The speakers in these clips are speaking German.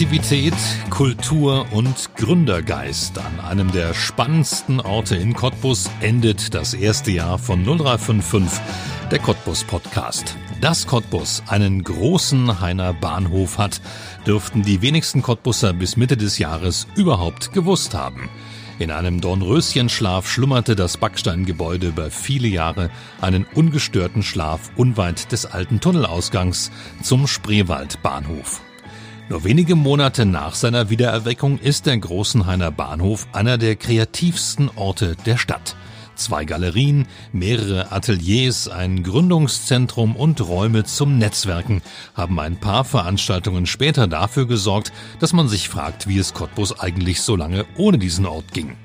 Kreativität, Kultur und Gründergeist an einem der spannendsten Orte in Cottbus endet das erste Jahr von 0355, der Cottbus Podcast. Dass Cottbus einen großen Heiner Bahnhof hat, dürften die wenigsten Cottbusser bis Mitte des Jahres überhaupt gewusst haben. In einem Dornröschenschlaf schlummerte das Backsteingebäude über viele Jahre einen ungestörten Schlaf unweit des alten Tunnelausgangs zum Spreewaldbahnhof. Nur wenige Monate nach seiner Wiedererweckung ist der Großenhainer Bahnhof einer der kreativsten Orte der Stadt. Zwei Galerien, mehrere Ateliers, ein Gründungszentrum und Räume zum Netzwerken haben ein paar Veranstaltungen später dafür gesorgt, dass man sich fragt, wie es Cottbus eigentlich so lange ohne diesen Ort ging.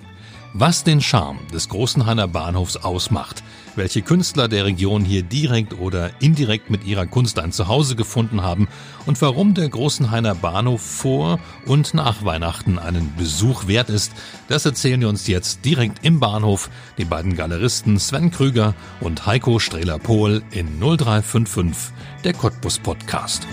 Was den Charme des Großenhainer Bahnhofs ausmacht, welche Künstler der Region hier direkt oder indirekt mit ihrer Kunst ein Zuhause gefunden haben und warum der Großenhainer Bahnhof vor und nach Weihnachten einen Besuch wert ist, das erzählen wir uns jetzt direkt im Bahnhof die beiden Galeristen Sven Krüger und Heiko Strehler-Pohl in 0355, der Cottbus Podcast.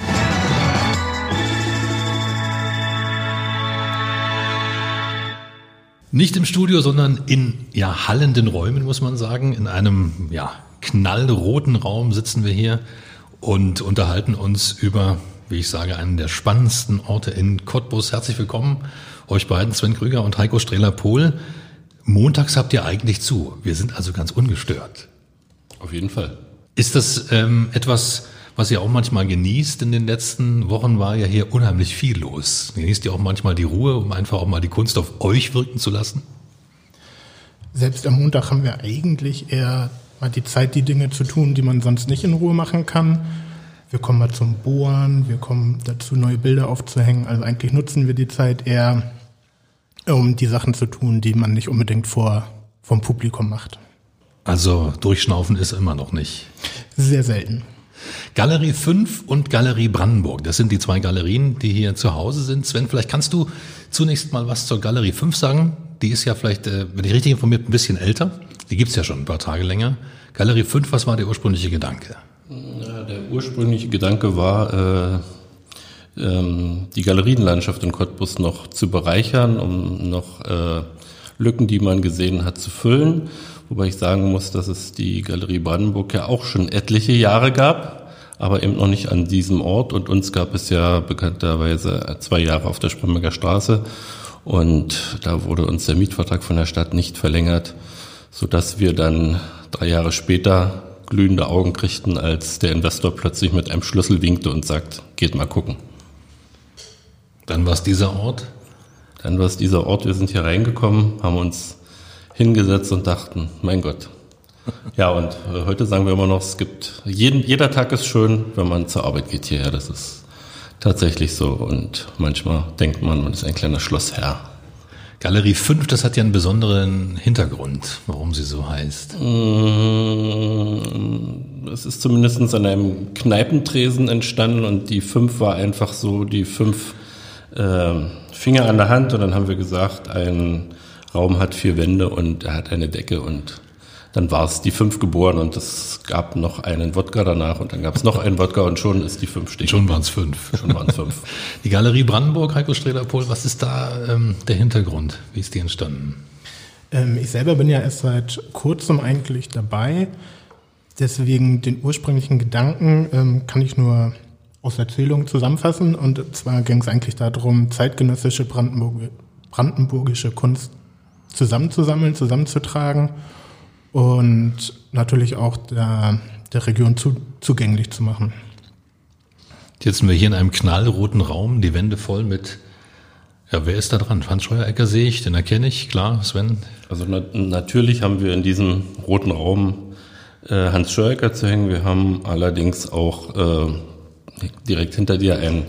Nicht im Studio, sondern in ja, hallenden Räumen, muss man sagen. In einem ja, knallroten Raum sitzen wir hier und unterhalten uns über, wie ich sage, einen der spannendsten Orte in Cottbus. Herzlich willkommen, euch beiden, Sven Krüger und Heiko Strehler-Pohl. Montags habt ihr eigentlich zu. Wir sind also ganz ungestört. Auf jeden Fall. Ist das ähm, etwas, was ihr auch manchmal genießt in den letzten Wochen, war ja hier unheimlich viel los. Genießt ihr auch manchmal die Ruhe, um einfach auch mal die Kunst auf euch wirken zu lassen? Selbst am Montag haben wir eigentlich eher mal die Zeit, die Dinge zu tun, die man sonst nicht in Ruhe machen kann. Wir kommen mal zum Bohren, wir kommen dazu, neue Bilder aufzuhängen. Also eigentlich nutzen wir die Zeit eher, um die Sachen zu tun, die man nicht unbedingt vor, vom Publikum macht. Also durchschnaufen ist immer noch nicht. Sehr selten. Galerie 5 und Galerie Brandenburg, das sind die zwei Galerien, die hier zu Hause sind. Sven, vielleicht kannst du zunächst mal was zur Galerie 5 sagen. Die ist ja vielleicht, äh, wenn ich richtig informiert, ein bisschen älter. Die gibt's ja schon ein paar Tage länger. Galerie 5, was war der ursprüngliche Gedanke? Ja, der ursprüngliche Gedanke war, äh, ähm, die Galerienlandschaft in Cottbus noch zu bereichern, um noch äh, Lücken, die man gesehen hat, zu füllen. Wobei ich sagen muss, dass es die Galerie Brandenburg ja auch schon etliche Jahre gab, aber eben noch nicht an diesem Ort. Und uns gab es ja bekannterweise zwei Jahre auf der Spremberger Straße. Und da wurde uns der Mietvertrag von der Stadt nicht verlängert, sodass wir dann drei Jahre später glühende Augen kriegten, als der Investor plötzlich mit einem Schlüssel winkte und sagt, geht mal gucken. Dann war es dieser Ort? Dann war es dieser Ort. Wir sind hier reingekommen, haben uns hingesetzt und dachten, mein Gott. Ja, und äh, heute sagen wir immer noch, es gibt, jeden, jeder Tag ist schön, wenn man zur Arbeit geht hierher. Das ist tatsächlich so. Und manchmal denkt man, man ist ein kleiner Schlossherr. Galerie 5, das hat ja einen besonderen Hintergrund, warum sie so heißt. Mm, es ist zumindest an einem Kneipentresen entstanden und die 5 war einfach so die fünf äh, Finger an der Hand und dann haben wir gesagt, ein Raum hat vier Wände und er hat eine Decke und dann war es die fünf geboren und es gab noch einen Wodka danach und dann gab es noch einen Wodka und schon ist die fünf stehen. Schon waren es fünf. Schon waren es fünf. die Galerie Brandenburg, Heiko Strehler-Pohl, was ist da ähm, der Hintergrund? Wie ist die entstanden? Ähm, ich selber bin ja erst seit kurzem eigentlich dabei. Deswegen den ursprünglichen Gedanken ähm, kann ich nur aus Erzählungen zusammenfassen. Und zwar ging es eigentlich darum, zeitgenössische Brandenburg brandenburgische Kunst zusammenzusammeln, zusammenzutragen und natürlich auch der, der Region zu, zugänglich zu machen. Jetzt sind wir hier in einem knallroten Raum, die Wände voll mit, ja, wer ist da dran? Franz Scheuerecker sehe ich, den erkenne ich, klar, Sven. Also na natürlich haben wir in diesem roten Raum äh, Hans Scheuerecker zu hängen. Wir haben allerdings auch äh, direkt hinter dir ein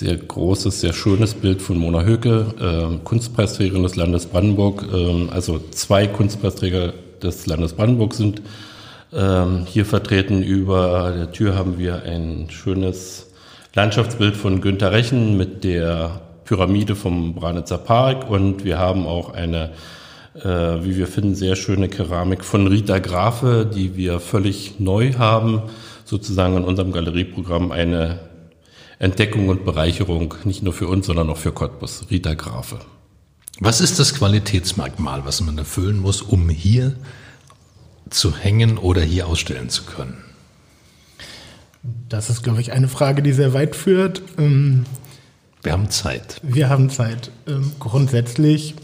sehr großes, sehr schönes Bild von Mona Höke, äh, Kunstpreisträgerin des Landes Brandenburg. Äh, also zwei Kunstpreisträger des Landes Brandenburg sind äh, hier vertreten. Über der Tür haben wir ein schönes Landschaftsbild von Günter Rechen mit der Pyramide vom Branitzer Park und wir haben auch eine äh, wie wir finden, sehr schöne Keramik von Rita Grafe, die wir völlig neu haben, sozusagen in unserem Galerieprogramm eine Entdeckung und Bereicherung, nicht nur für uns, sondern auch für Cottbus. Rita Grafe. Was ist das Qualitätsmerkmal, was man erfüllen muss, um hier zu hängen oder hier ausstellen zu können? Das ist, glaube ich, eine Frage, die sehr weit führt. Ähm, wir haben Zeit. Wir haben Zeit. Ähm, grundsätzlich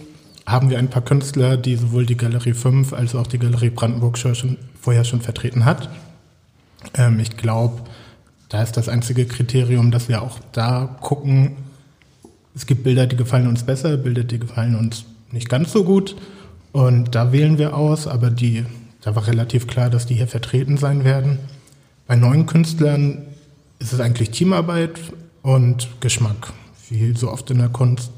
haben wir ein paar Künstler, die sowohl die Galerie 5 als auch die Galerie Brandenburg schon, vorher schon vertreten hat. Ähm, ich glaube, da ist das einzige Kriterium, dass wir auch da gucken, es gibt Bilder, die gefallen uns besser, Bilder, die gefallen uns nicht ganz so gut. Und da wählen wir aus, aber die, da war relativ klar, dass die hier vertreten sein werden. Bei neuen Künstlern ist es eigentlich Teamarbeit und Geschmack. Wie so oft in der Kunst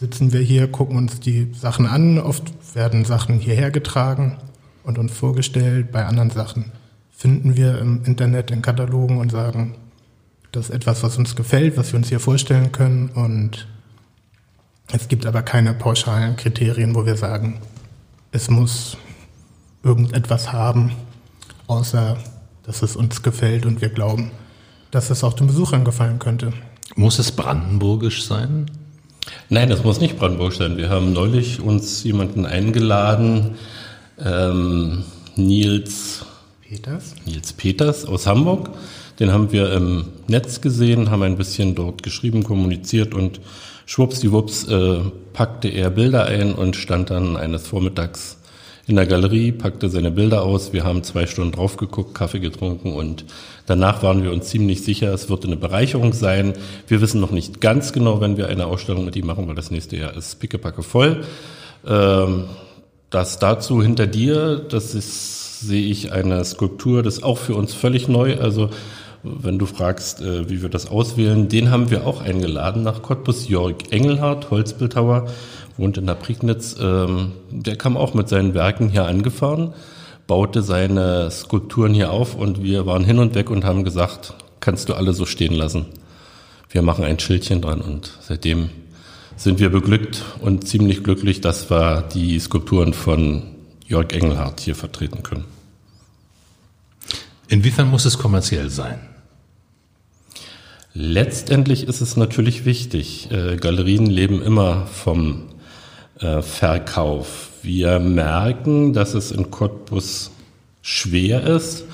sitzen wir hier, gucken uns die Sachen an. Oft werden Sachen hierher getragen und uns vorgestellt. Bei anderen Sachen finden wir im Internet in Katalogen und sagen, das ist etwas, was uns gefällt, was wir uns hier vorstellen können. Und es gibt aber keine pauschalen Kriterien, wo wir sagen, es muss irgendetwas haben, außer dass es uns gefällt und wir glauben, dass es auch den Besuchern gefallen könnte. Muss es brandenburgisch sein? Nein, das muss nicht brandenburgisch sein. Wir haben neulich uns jemanden eingeladen, ähm, Nils Peters. Nils Peters aus Hamburg. Den haben wir im Netz gesehen, haben ein bisschen dort geschrieben, kommuniziert und schwuppsdiwupps äh, packte er Bilder ein und stand dann eines Vormittags in der Galerie, packte seine Bilder aus. Wir haben zwei Stunden drauf geguckt, Kaffee getrunken und danach waren wir uns ziemlich sicher, es wird eine Bereicherung sein. Wir wissen noch nicht ganz genau, wenn wir eine Ausstellung mit ihm machen, weil das nächste Jahr ist pickepacke voll. Ähm, das dazu hinter dir, das ist, sehe ich eine Skulptur, das ist auch für uns völlig neu. Also wenn du fragst, äh, wie wir das auswählen, den haben wir auch eingeladen nach Cottbus. Jörg Engelhardt, Holzbildhauer, wohnt in der Prignitz. Ähm, der kam auch mit seinen Werken hier angefahren, baute seine Skulpturen hier auf und wir waren hin und weg und haben gesagt, kannst du alle so stehen lassen. Wir machen ein Schildchen dran und seitdem sind wir beglückt und ziemlich glücklich, dass wir die Skulpturen von Jörg Engelhardt hier vertreten können. Inwiefern muss es kommerziell sein? Letztendlich ist es natürlich wichtig. Äh, Galerien leben immer vom äh, Verkauf. Wir merken, dass es in Cottbus schwer ist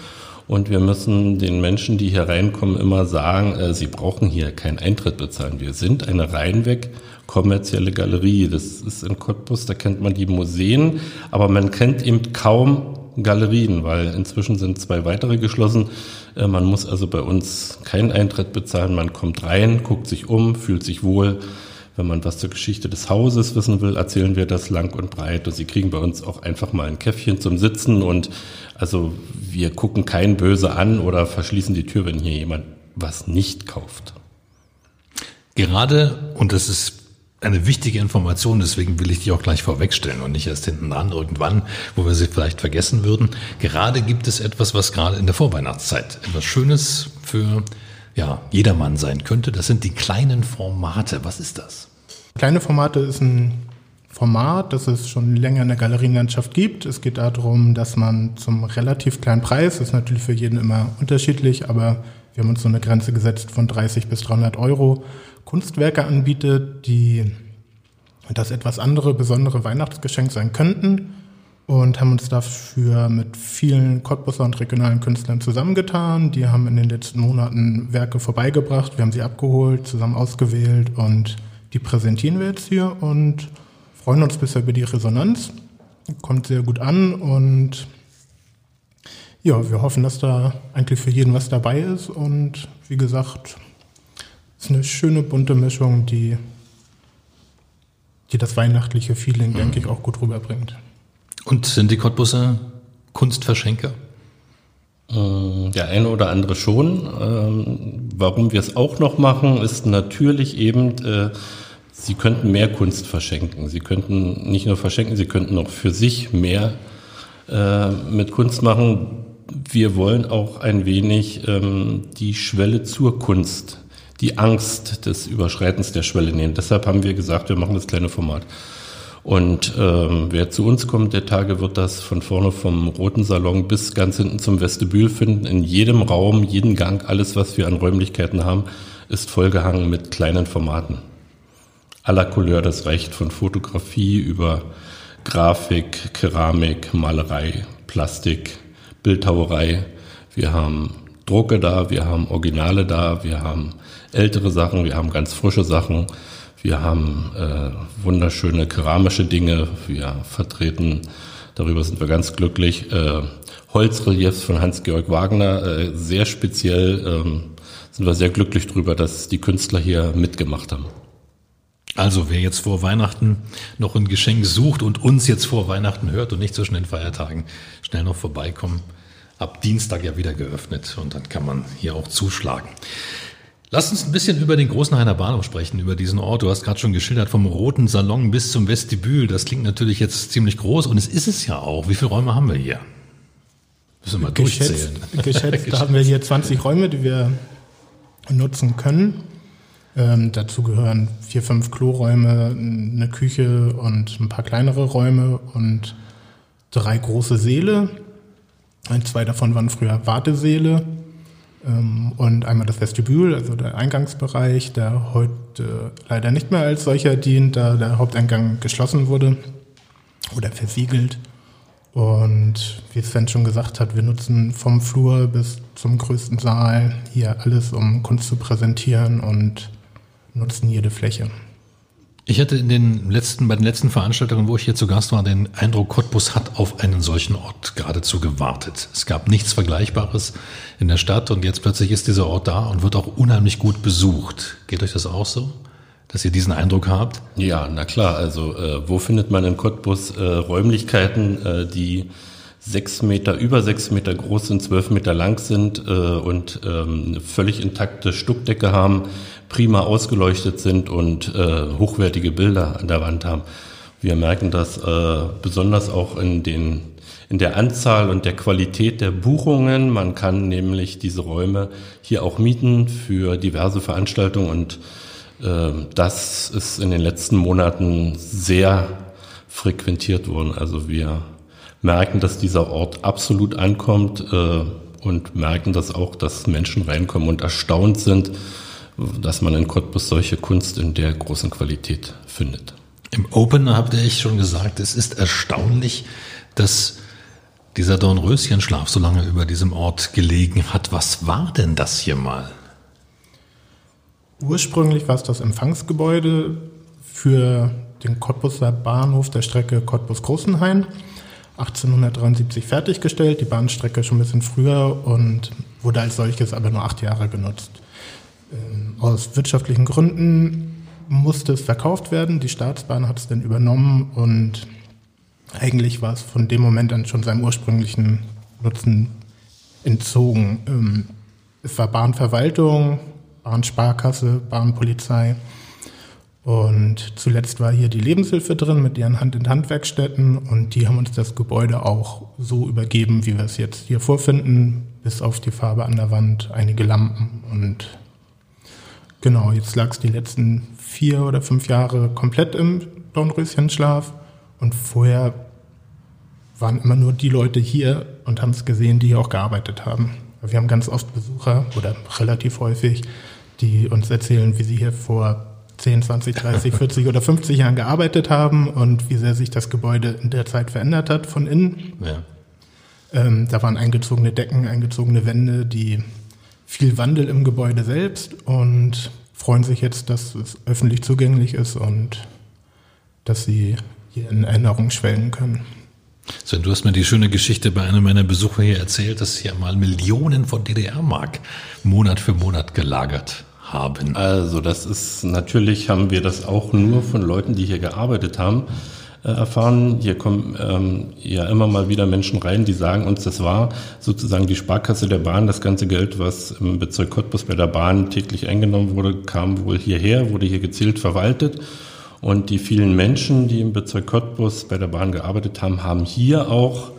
und wir müssen den Menschen, die hier reinkommen, immer sagen, äh, sie brauchen hier keinen Eintritt bezahlen. Wir sind eine reinweg kommerzielle Galerie. Das ist in Cottbus, da kennt man die Museen, aber man kennt eben kaum Galerien, weil inzwischen sind zwei weitere geschlossen. Äh, man muss also bei uns keinen Eintritt bezahlen. Man kommt rein, guckt sich um, fühlt sich wohl. Wenn man was zur Geschichte des Hauses wissen will, erzählen wir das lang und breit. Und Sie kriegen bei uns auch einfach mal ein Käffchen zum Sitzen. Und also wir gucken keinen böse an oder verschließen die Tür, wenn hier jemand was nicht kauft. Gerade, und das ist eine wichtige Information, deswegen will ich die auch gleich vorwegstellen und nicht erst hinten dran irgendwann, wo wir sie vielleicht vergessen würden. Gerade gibt es etwas, was gerade in der Vorweihnachtszeit etwas Schönes für ja, jedermann sein könnte. Das sind die kleinen Formate. Was ist das? Kleine Formate ist ein Format, das es schon länger in der Galerienlandschaft gibt. Es geht darum, dass man zum relativ kleinen Preis, das ist natürlich für jeden immer unterschiedlich, aber wir haben uns so eine Grenze gesetzt von 30 bis 300 Euro, Kunstwerke anbietet, die das etwas andere, besondere Weihnachtsgeschenk sein könnten und haben uns dafür mit vielen Cottbusser und regionalen Künstlern zusammengetan. Die haben in den letzten Monaten Werke vorbeigebracht, wir haben sie abgeholt, zusammen ausgewählt und die präsentieren wir jetzt hier und freuen uns bisher über die Resonanz. Kommt sehr gut an und ja, wir hoffen, dass da eigentlich für jeden was dabei ist und wie gesagt, es ist eine schöne bunte Mischung, die, die das weihnachtliche Feeling, mhm. denke ich, auch gut rüberbringt. Und sind die Cottbusser Kunstverschenker? Äh, der eine oder andere schon. Ähm, warum wir es auch noch machen, ist natürlich eben, äh, Sie könnten mehr Kunst verschenken. Sie könnten nicht nur verschenken, Sie könnten auch für sich mehr äh, mit Kunst machen. Wir wollen auch ein wenig ähm, die Schwelle zur Kunst die Angst des Überschreitens der Schwelle nehmen. Deshalb haben wir gesagt, wir machen das kleine Format. Und ähm, wer zu uns kommt der Tage, wird das von vorne vom roten Salon bis ganz hinten zum Vestibül finden. In jedem Raum, jeden Gang, alles, was wir an Räumlichkeiten haben, ist vollgehangen mit kleinen Formaten. Aller Couleur, das reicht von Fotografie über Grafik, Keramik, Malerei, Plastik, Bildhauerei. Wir haben Drucke da, wir haben Originale da, wir haben ältere Sachen, wir haben ganz frische Sachen. Wir haben äh, wunderschöne keramische Dinge. Wir vertreten, darüber sind wir ganz glücklich, äh, Holzreliefs von Hans-Georg Wagner. Äh, sehr speziell ähm, sind wir sehr glücklich darüber, dass die Künstler hier mitgemacht haben. Also wer jetzt vor Weihnachten noch ein Geschenk sucht und uns jetzt vor Weihnachten hört und nicht zwischen den Feiertagen, schnell noch vorbeikommen. Ab Dienstag ja wieder geöffnet und dann kann man hier auch zuschlagen. Lass uns ein bisschen über den Großenhainer Bahnhof sprechen, über diesen Ort. Du hast gerade schon geschildert, vom Roten Salon bis zum Vestibül. Das klingt natürlich jetzt ziemlich groß und es ist es ja auch. Wie viele Räume haben wir hier? Müssen wir mal durchzählen. Geschätzt, geschätzt haben wir hier 20 Räume, die wir nutzen können. Ähm, dazu gehören vier, fünf Kloräume, eine Küche und ein paar kleinere Räume und drei große Säle. Ein, zwei davon waren früher Wartesäle. Ähm, und einmal das Vestibül, also der Eingangsbereich, der heute leider nicht mehr als solcher dient, da der Haupteingang geschlossen wurde oder versiegelt. Und wie Sven schon gesagt hat, wir nutzen vom Flur bis zum größten Saal hier alles, um Kunst zu präsentieren und nutzen jede Fläche. Ich hatte in den letzten, bei den letzten Veranstaltungen, wo ich hier zu Gast war, den Eindruck, Cottbus hat auf einen solchen Ort geradezu gewartet. Es gab nichts Vergleichbares in der Stadt und jetzt plötzlich ist dieser Ort da und wird auch unheimlich gut besucht. Geht euch das auch so? Dass ihr diesen Eindruck habt? Ja, na klar. Also äh, wo findet man in Cottbus äh, Räumlichkeiten, äh, die sechs Meter, über sechs Meter groß sind, zwölf Meter lang sind äh, und ähm, eine völlig intakte Stuckdecke haben, prima ausgeleuchtet sind und äh, hochwertige Bilder an der Wand haben. Wir merken das äh, besonders auch in den in der Anzahl und der Qualität der Buchungen. Man kann nämlich diese Räume hier auch mieten für diverse Veranstaltungen und äh, das ist in den letzten Monaten sehr frequentiert worden. Also wir merken, dass dieser Ort absolut ankommt äh, und merken das auch, dass Menschen reinkommen und erstaunt sind, dass man in Cottbus solche Kunst in der großen Qualität findet. Im Open habt ihr echt schon gesagt, es ist erstaunlich, dass dieser Dornröschenschlaf so lange über diesem Ort gelegen hat. Was war denn das hier mal? Ursprünglich war es das Empfangsgebäude für den Cottbuser Bahnhof der Strecke Cottbus-Großenhain. 1873 fertiggestellt, die Bahnstrecke schon ein bisschen früher und wurde als solches aber nur acht Jahre genutzt. Ähm, aus wirtschaftlichen Gründen musste es verkauft werden. Die Staatsbahn hat es dann übernommen und eigentlich war es von dem Moment an schon seinem ursprünglichen Nutzen entzogen. Ähm, es war Bahnverwaltung, Bahnsparkasse, Bahnpolizei. Und zuletzt war hier die Lebenshilfe drin mit ihren Hand-in-Hand-Werkstätten und die haben uns das Gebäude auch so übergeben, wie wir es jetzt hier vorfinden, bis auf die Farbe an der Wand, einige Lampen und Genau, jetzt lag es die letzten vier oder fünf Jahre komplett im Dornröschenschlaf und vorher waren immer nur die Leute hier und haben es gesehen, die hier auch gearbeitet haben. Wir haben ganz oft Besucher oder relativ häufig, die uns erzählen, wie sie hier vor 10, 20, 30, 40 oder 50 Jahren gearbeitet haben und wie sehr sich das Gebäude in der Zeit verändert hat von innen. Ja. Ähm, da waren eingezogene Decken, eingezogene Wände, die viel Wandel im Gebäude selbst und freuen sich jetzt, dass es öffentlich zugänglich ist und dass sie hier in Erinnerung schwelgen können. Sven, du hast mir die schöne Geschichte bei einem meiner Besucher hier erzählt, dass hier mal Millionen von DDR-Mark Monat für Monat gelagert haben. Also das ist natürlich haben wir das auch nur von Leuten, die hier gearbeitet haben. Äh, erfahren. Hier kommen ähm, ja immer mal wieder Menschen rein, die sagen uns, das war sozusagen die Sparkasse der Bahn. Das ganze Geld, was im Bezirk Cottbus bei der Bahn täglich eingenommen wurde, kam wohl hierher, wurde hier gezielt verwaltet. Und die vielen Menschen, die im Bezirk Cottbus bei der Bahn gearbeitet haben, haben hier auch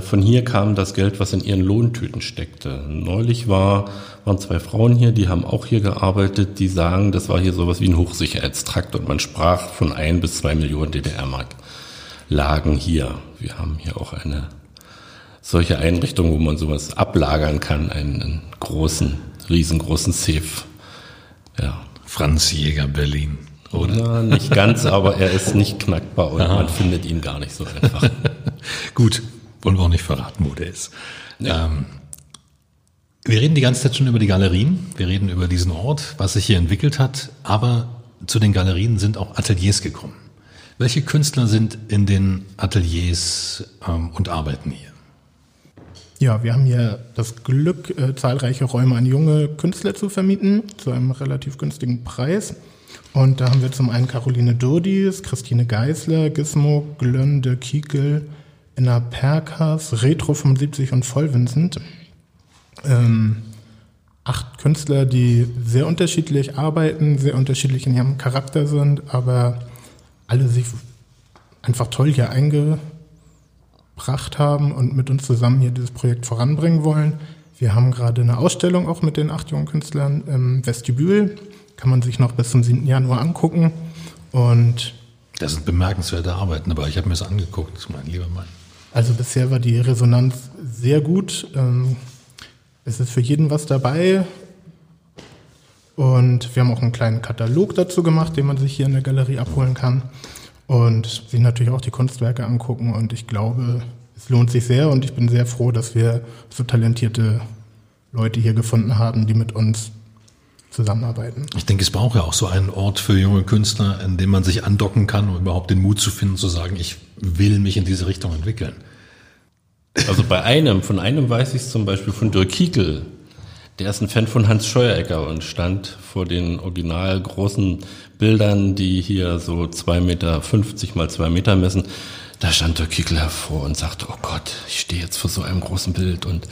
von hier kam das Geld, was in ihren Lohntüten steckte. Neulich war, waren zwei Frauen hier, die haben auch hier gearbeitet, die sagen, das war hier sowas wie ein Hochsicherheitstrakt und man sprach von ein bis zwei Millionen DDR-Mark lagen hier. Wir haben hier auch eine solche Einrichtung, wo man sowas ablagern kann, einen großen, riesengroßen Safe. Ja. Franz Jäger Berlin, oder? Ja, nicht ganz, aber er ist nicht knackbar und Aha. man findet ihn gar nicht so einfach. Gut, wollen wir auch nicht verraten, wo der ist. Ja. Ähm, wir reden die ganze Zeit schon über die Galerien, wir reden über diesen Ort, was sich hier entwickelt hat, aber zu den Galerien sind auch Ateliers gekommen. Welche Künstler sind in den Ateliers ähm, und arbeiten hier? Ja, wir haben hier das Glück, äh, zahlreiche Räume an junge Künstler zu vermieten, zu einem relativ günstigen Preis. Und da haben wir zum einen Caroline Durdis, Christine Geisler, Gizmo, Glönde, Kiekel, Enna Perkas, Retro 75 und Vollvincent. Ähm, acht Künstler, die sehr unterschiedlich arbeiten, sehr unterschiedlich in ihrem Charakter sind, aber alle sich einfach toll hier einge gebracht haben und mit uns zusammen hier dieses Projekt voranbringen wollen. Wir haben gerade eine Ausstellung auch mit den acht jungen Künstlern im Vestibül. Kann man sich noch bis zum 7. Januar angucken. Und das sind bemerkenswerte Arbeiten, aber ich habe mir das angeguckt, mein lieber Mann. Also bisher war die Resonanz sehr gut. Ähm, es ist für jeden was dabei. Und wir haben auch einen kleinen Katalog dazu gemacht, den man sich hier in der Galerie abholen kann und sich natürlich auch die Kunstwerke angucken. Und ich glaube, es lohnt sich sehr und ich bin sehr froh, dass wir so talentierte Leute hier gefunden haben, die mit uns zusammenarbeiten. Ich denke, es braucht ja auch so einen Ort für junge Künstler, in dem man sich andocken kann, um überhaupt den Mut zu finden, zu sagen, ich will mich in diese Richtung entwickeln. Also bei einem, von einem weiß ich es zum Beispiel von Dirk Kiekel, der ist ein Fan von Hans Scheuerecker und stand vor den original großen Bildern, die hier so 2,50 Meter mal 2 Meter messen. Da stand der Kickel hervor und sagte, oh Gott, ich stehe jetzt vor so einem großen Bild. Und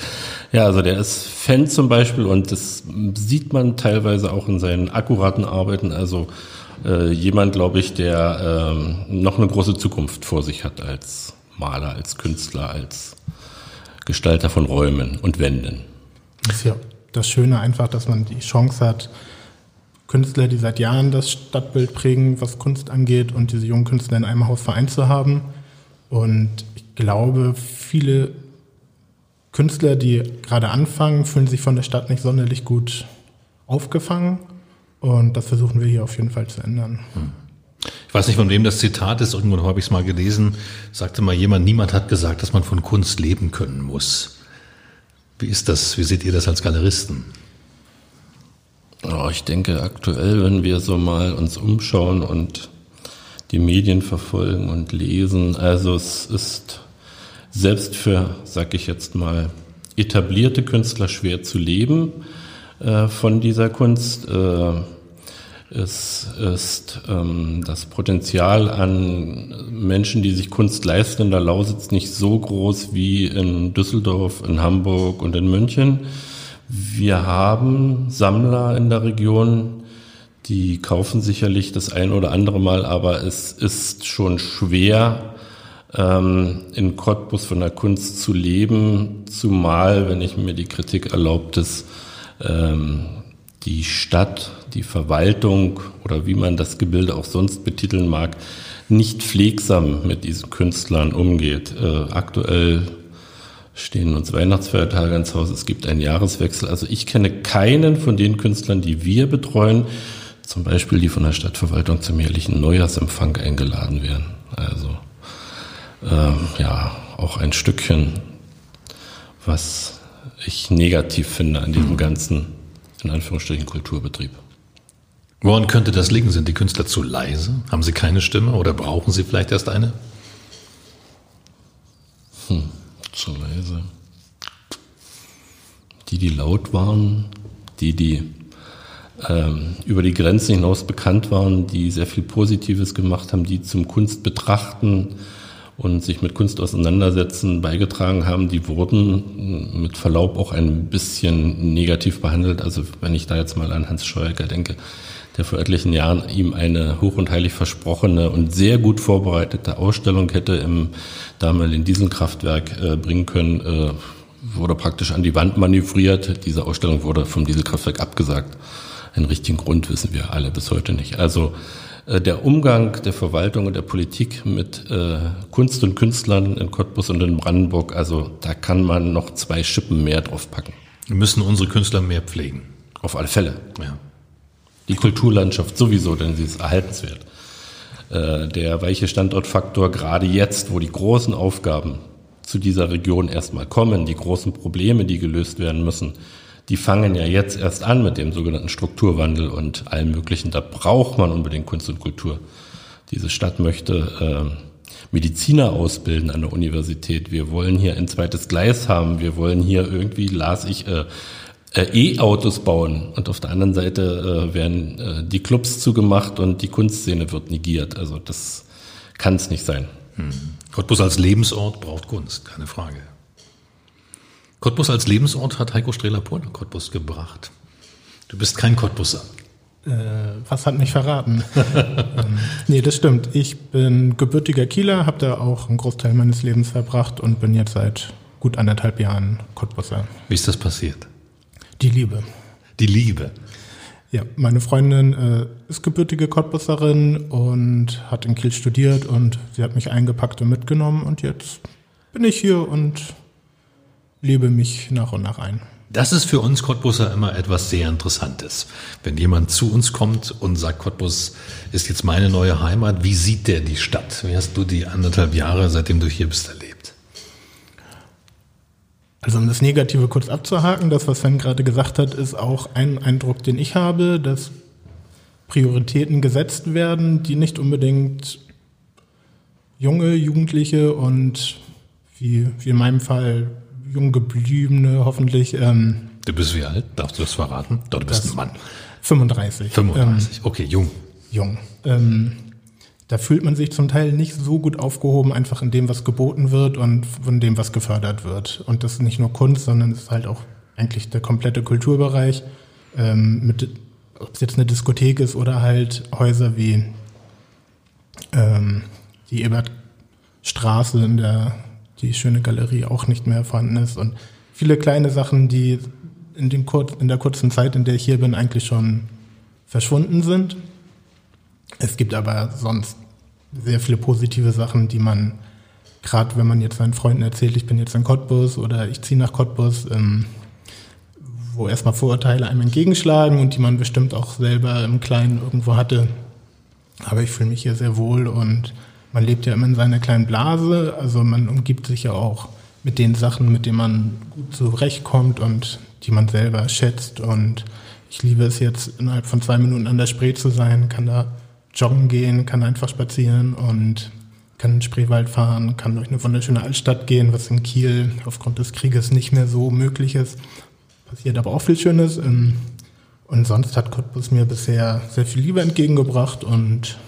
ja, also der ist Fan zum Beispiel und das sieht man teilweise auch in seinen akkuraten Arbeiten. Also äh, jemand, glaube ich, der ähm, noch eine große Zukunft vor sich hat als Maler, als Künstler, als Gestalter von Räumen und Wänden. Das ja das Schöne einfach, dass man die Chance hat, Künstler, die seit Jahren das Stadtbild prägen, was Kunst angeht, und diese jungen Künstler in einem Haus vereint zu haben. Und ich glaube, viele Künstler, die gerade anfangen, fühlen sich von der Stadt nicht sonderlich gut aufgefangen. Und das versuchen wir hier auf jeden Fall zu ändern. Hm. Ich weiß nicht, von wem das Zitat ist. Irgendwo habe ich es mal gelesen. Sagte mal jemand, niemand hat gesagt, dass man von Kunst leben können muss. Wie ist das? Wie seht ihr das als Galeristen? Ich denke aktuell, wenn wir so mal uns umschauen und die Medien verfolgen und lesen, also es ist selbst für, sag ich jetzt mal, etablierte Künstler schwer zu leben äh, von dieser Kunst. Äh, es ist ähm, das Potenzial an Menschen, die sich Kunst leisten in der Lausitz nicht so groß wie in Düsseldorf, in Hamburg und in München. Wir haben Sammler in der Region, die kaufen sicherlich das ein oder andere Mal, aber es ist schon schwer, ähm, in Cottbus von der Kunst zu leben, zumal, wenn ich mir die Kritik erlaubt ist, die Stadt, die Verwaltung oder wie man das Gebilde auch sonst betiteln mag, nicht pflegsam mit diesen Künstlern umgeht. Äh, aktuell stehen uns Weihnachtsfeiertage ins Haus, es gibt einen Jahreswechsel. Also ich kenne keinen von den Künstlern, die wir betreuen, zum Beispiel die von der Stadtverwaltung zum jährlichen Neujahrsempfang eingeladen werden. Also ähm, ja, auch ein Stückchen, was ich negativ finde an diesem ganzen in Anführungsstrichen Kulturbetrieb. Woran könnte das liegen? Sind die Künstler zu leise? Haben sie keine Stimme oder brauchen sie vielleicht erst eine? Hm, zu leise. Die, die laut waren, die, die ähm, über die Grenzen hinaus bekannt waren, die sehr viel Positives gemacht haben, die zum Kunstbetrachten und sich mit Kunst auseinandersetzen beigetragen haben, die wurden mit Verlaub auch ein bisschen negativ behandelt. Also wenn ich da jetzt mal an Hans Scheuerker denke, der vor etlichen Jahren ihm eine hoch und heilig versprochene und sehr gut vorbereitete Ausstellung hätte im damaligen Dieselkraftwerk äh, bringen können, äh, wurde praktisch an die Wand manövriert. Diese Ausstellung wurde vom Dieselkraftwerk abgesagt. Einen richtigen Grund wissen wir alle bis heute nicht. Also der Umgang der Verwaltung und der Politik mit äh, Kunst und Künstlern in Cottbus und in Brandenburg, also da kann man noch zwei Schippen mehr draufpacken. Wir müssen unsere Künstler mehr pflegen. Auf alle Fälle. Ja. Die Kulturlandschaft sowieso, denn sie ist erhaltenswert. Äh, der weiche Standortfaktor gerade jetzt, wo die großen Aufgaben zu dieser Region erstmal kommen, die großen Probleme, die gelöst werden müssen, die fangen ja jetzt erst an mit dem sogenannten Strukturwandel und allem Möglichen. Da braucht man unbedingt Kunst und Kultur. Diese Stadt möchte äh, Mediziner ausbilden an der Universität. Wir wollen hier ein zweites Gleis haben. Wir wollen hier irgendwie, las ich, äh, äh, E-Autos bauen. Und auf der anderen Seite äh, werden äh, die Clubs zugemacht und die Kunstszene wird negiert. Also das kann es nicht sein. Hm. Cottbus als Lebensort braucht Kunst, keine Frage. Cottbus als Lebensort hat Heiko Strehler-Pohl nach Cottbus gebracht. Du bist kein Cottbusser. Äh, was hat mich verraten? ähm, nee, das stimmt. Ich bin gebürtiger Kieler, habe da auch einen Großteil meines Lebens verbracht und bin jetzt seit gut anderthalb Jahren Cottbusser. Wie ist das passiert? Die Liebe. Die Liebe. Ja, meine Freundin äh, ist gebürtige Cottbusserin und hat in Kiel studiert und sie hat mich eingepackt und mitgenommen und jetzt bin ich hier und lebe mich nach und nach ein. Das ist für uns Cottbusser immer etwas sehr Interessantes. Wenn jemand zu uns kommt und sagt, Cottbus ist jetzt meine neue Heimat, wie sieht der die Stadt? Wie hast du die anderthalb Jahre, seitdem du hier bist, erlebt? Also um das Negative kurz abzuhaken, das, was Sven gerade gesagt hat, ist auch ein Eindruck, den ich habe, dass Prioritäten gesetzt werden, die nicht unbedingt junge, Jugendliche und wie, wie in meinem Fall jung gebliebene, hoffentlich. Ähm, du bist wie alt? Darfst du das verraten? Doch, du bist ein Mann. 35. 35, ähm, okay, jung. Jung. Ähm, da fühlt man sich zum Teil nicht so gut aufgehoben, einfach in dem, was geboten wird und von dem, was gefördert wird. Und das ist nicht nur Kunst, sondern es ist halt auch eigentlich der komplette Kulturbereich. Ähm, mit, ob es jetzt eine Diskothek ist oder halt Häuser wie ähm, die Ebertstraße in der die schöne Galerie auch nicht mehr vorhanden ist und viele kleine Sachen, die in, den Kur in der kurzen Zeit, in der ich hier bin, eigentlich schon verschwunden sind. Es gibt aber sonst sehr viele positive Sachen, die man, gerade wenn man jetzt seinen Freunden erzählt, ich bin jetzt in Cottbus oder ich ziehe nach Cottbus, ähm, wo erstmal Vorurteile einem entgegenschlagen und die man bestimmt auch selber im Kleinen irgendwo hatte. Aber ich fühle mich hier sehr wohl und man lebt ja immer in seiner kleinen Blase, also man umgibt sich ja auch mit den Sachen, mit denen man gut zurechtkommt und die man selber schätzt. Und ich liebe es jetzt innerhalb von zwei Minuten an der Spree zu sein, kann da joggen gehen, kann einfach spazieren und kann in den Spreewald fahren, kann durch eine wunderschöne Altstadt gehen, was in Kiel aufgrund des Krieges nicht mehr so möglich ist. Passiert aber auch viel Schönes. Ähm, und sonst hat Cottbus mir bisher sehr viel Liebe entgegengebracht und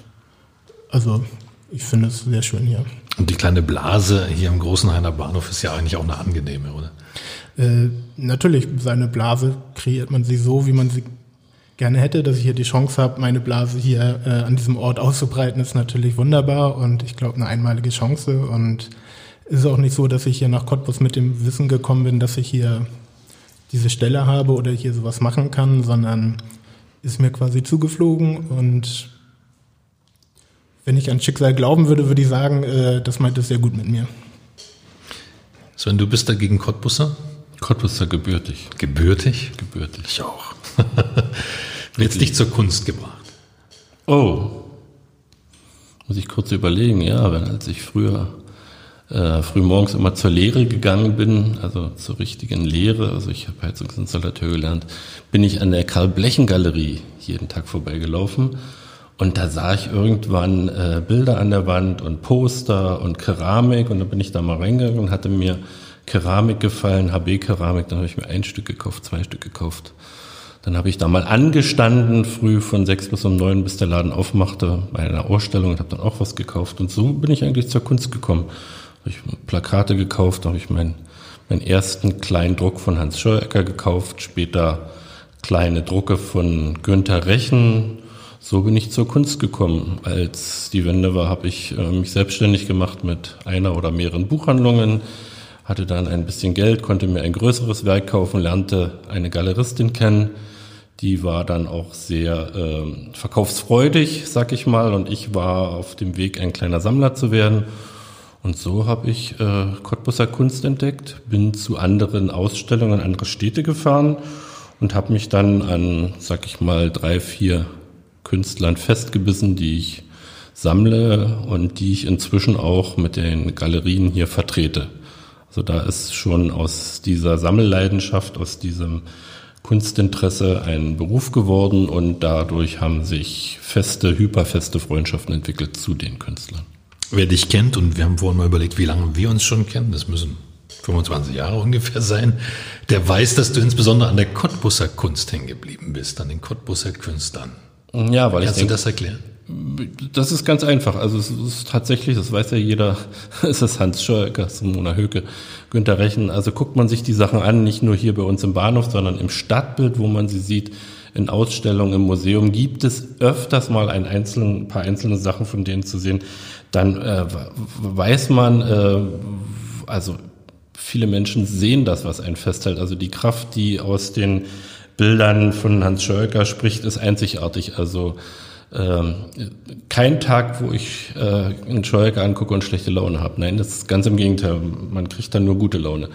also ich finde es sehr schön hier. Und die kleine Blase hier am Großenhainer Bahnhof ist ja eigentlich auch eine angenehme, oder? Äh, natürlich, seine Blase kreiert man sie so, wie man sie gerne hätte, dass ich hier die Chance habe, meine Blase hier äh, an diesem Ort auszubreiten, ist natürlich wunderbar und ich glaube eine einmalige Chance und es ist auch nicht so, dass ich hier nach Cottbus mit dem Wissen gekommen bin, dass ich hier diese Stelle habe oder hier sowas machen kann, sondern ist mir quasi zugeflogen und wenn ich an Schicksal glauben würde, würde ich sagen, äh, das meint es sehr gut mit mir. Sven, du bist dagegen Cottbusser? Cottbusser gebürtig. Gebürtig? Gebürtig. Ich auch. Jetzt dich zur Kunst gebracht. Oh. Muss ich kurz überlegen, ja, wenn als ich früher äh, früh morgens immer zur Lehre gegangen bin, also zur richtigen Lehre, also ich habe Heizungsinstallateur gelernt, bin ich an der Karl-Blechen-Galerie jeden Tag vorbeigelaufen und da sah ich irgendwann äh, Bilder an der Wand und Poster und Keramik und dann bin ich da mal reingegangen und hatte mir Keramik gefallen, HB-Keramik, dann habe ich mir ein Stück gekauft, zwei Stück gekauft. Dann habe ich da mal angestanden, früh von sechs bis um neun, bis der Laden aufmachte, bei einer Ausstellung und habe dann auch was gekauft. Und so bin ich eigentlich zur Kunst gekommen. Habe ich Plakate gekauft, habe ich meinen, meinen ersten kleinen Druck von Hans Scheuecker gekauft, später kleine Drucke von Günther Rechen, so bin ich zur Kunst gekommen. Als die Wende war, habe ich äh, mich selbstständig gemacht mit einer oder mehreren Buchhandlungen, hatte dann ein bisschen Geld, konnte mir ein größeres Werk kaufen, lernte eine Galeristin kennen. Die war dann auch sehr äh, verkaufsfreudig, sag ich mal, und ich war auf dem Weg, ein kleiner Sammler zu werden. Und so habe ich äh, Cottbusser Kunst entdeckt, bin zu anderen Ausstellungen, andere Städte gefahren und habe mich dann an, sag ich mal, drei, vier Künstlern festgebissen, die ich sammle und die ich inzwischen auch mit den Galerien hier vertrete. Also da ist schon aus dieser Sammelleidenschaft, aus diesem Kunstinteresse ein Beruf geworden und dadurch haben sich feste, hyperfeste Freundschaften entwickelt zu den Künstlern. Wer dich kennt, und wir haben vorhin mal überlegt, wie lange wir uns schon kennen, das müssen 25 Jahre ungefähr sein, der weiß, dass du insbesondere an der Cottbusser Kunst hängen geblieben bist, an den Cottbusser Künstlern. Ja, weil Kannst ich denke, du das erklären? Das ist ganz einfach. Also es ist tatsächlich, das weiß ja jeder, es ist Hans Schölker, Simona Höke, Günter Rechen. Also guckt man sich die Sachen an, nicht nur hier bei uns im Bahnhof, sondern im Stadtbild, wo man sie sieht, in Ausstellungen, im Museum, gibt es öfters mal ein, einzelnen, ein paar einzelne Sachen von denen zu sehen. Dann äh, weiß man, äh, also viele Menschen sehen das, was einen festhält. Also die Kraft, die aus den Bildern von Hans Schölker spricht, ist einzigartig. Also ähm, kein Tag, wo ich äh, einen Scheuerker angucke und schlechte Laune habe. Nein, das ist ganz im Gegenteil. Man kriegt dann nur gute Laune.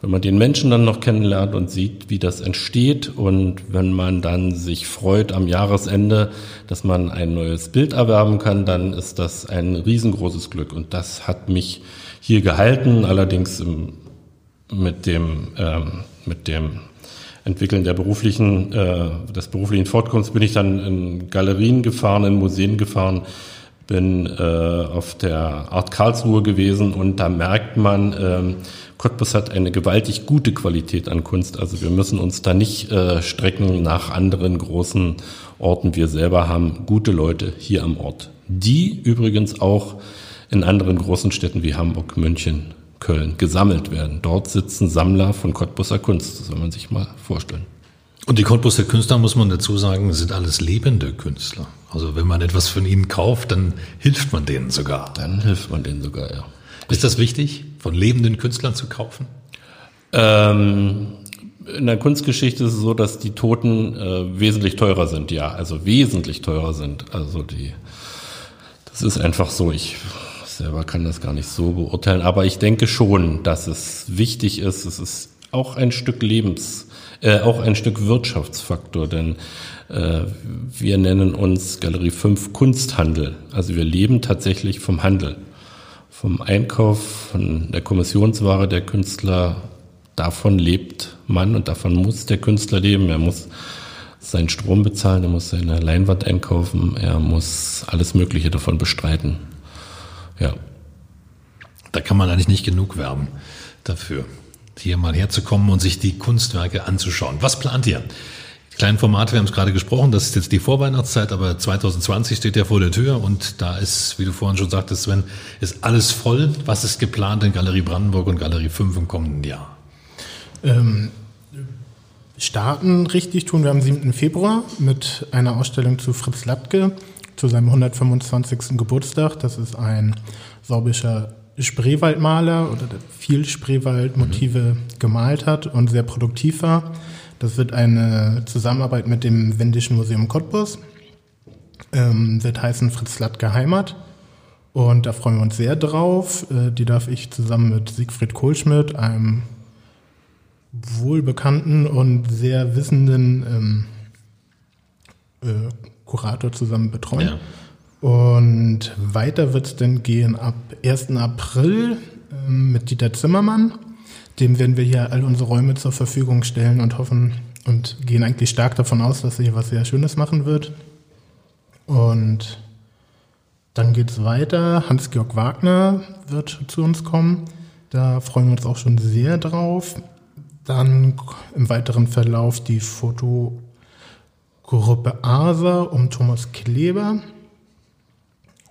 Wenn man den Menschen dann noch kennenlernt und sieht, wie das entsteht und wenn man dann sich freut am Jahresende, dass man ein neues Bild erwerben kann, dann ist das ein riesengroßes Glück. Und das hat mich hier gehalten, allerdings im, mit dem, ähm, mit dem Entwickeln der beruflichen, äh, des beruflichen Fortkommens bin ich dann in Galerien gefahren, in Museen gefahren, bin äh, auf der Art Karlsruhe gewesen und da merkt man, äh, Cottbus hat eine gewaltig gute Qualität an Kunst. Also wir müssen uns da nicht äh, strecken nach anderen großen Orten. Wir selber haben gute Leute hier am Ort, die übrigens auch in anderen großen Städten wie Hamburg, München, Köln gesammelt werden. Dort sitzen Sammler von Cottbusser Kunst, das soll man sich mal vorstellen. Und die Cottbusser Künstler, muss man dazu sagen, sind alles lebende Künstler. Also wenn man etwas von ihnen kauft, dann hilft man denen sogar. Dann hilft man denen sogar, ja. Ist das wichtig, von lebenden Künstlern zu kaufen? Ähm, in der Kunstgeschichte ist es so, dass die Toten äh, wesentlich teurer sind, ja, also wesentlich teurer sind. Also die, das ist einfach so. Ich selber kann das gar nicht so beurteilen, aber ich denke schon, dass es wichtig ist. Es ist auch ein Stück Lebens, äh, auch ein Stück Wirtschaftsfaktor, denn äh, wir nennen uns Galerie 5 Kunsthandel. Also wir leben tatsächlich vom Handel, vom Einkauf, von der Kommissionsware der Künstler. Davon lebt man und davon muss der Künstler leben. Er muss seinen Strom bezahlen, er muss seine Leinwand einkaufen, er muss alles Mögliche davon bestreiten. Ja. Da kann man eigentlich nicht genug werben dafür, hier mal herzukommen und sich die Kunstwerke anzuschauen. Was plant ihr? Kleinen Formate, wir haben es gerade gesprochen, das ist jetzt die Vorweihnachtszeit, aber 2020 steht ja vor der Tür und da ist, wie du vorhin schon sagtest, Sven, ist alles voll. Was ist geplant in Galerie Brandenburg und Galerie 5 im kommenden Jahr? Ähm, starten richtig tun wir am 7. Februar mit einer Ausstellung zu Fritz Lattke zu seinem 125. Geburtstag. Das ist ein sorbischer Spreewaldmaler oder der viel Spreewaldmotive mhm. gemalt hat und sehr produktiv war. Das wird eine Zusammenarbeit mit dem Wendischen Museum Cottbus. Ähm, wird heißen Fritz Lattke Heimat. Und da freuen wir uns sehr drauf. Äh, die darf ich zusammen mit Siegfried Kohlschmidt, einem wohlbekannten und sehr wissenden ähm, äh, Kurator zusammen betreuen. Ja. Und weiter wird es dann gehen ab 1. April äh, mit Dieter Zimmermann. Dem werden wir hier all unsere Räume zur Verfügung stellen und hoffen und gehen eigentlich stark davon aus, dass er hier was sehr Schönes machen wird. Und dann geht es weiter. Hans-Georg Wagner wird zu uns kommen. Da freuen wir uns auch schon sehr drauf. Dann im weiteren Verlauf die Fotogruppe ASA um Thomas Kleber.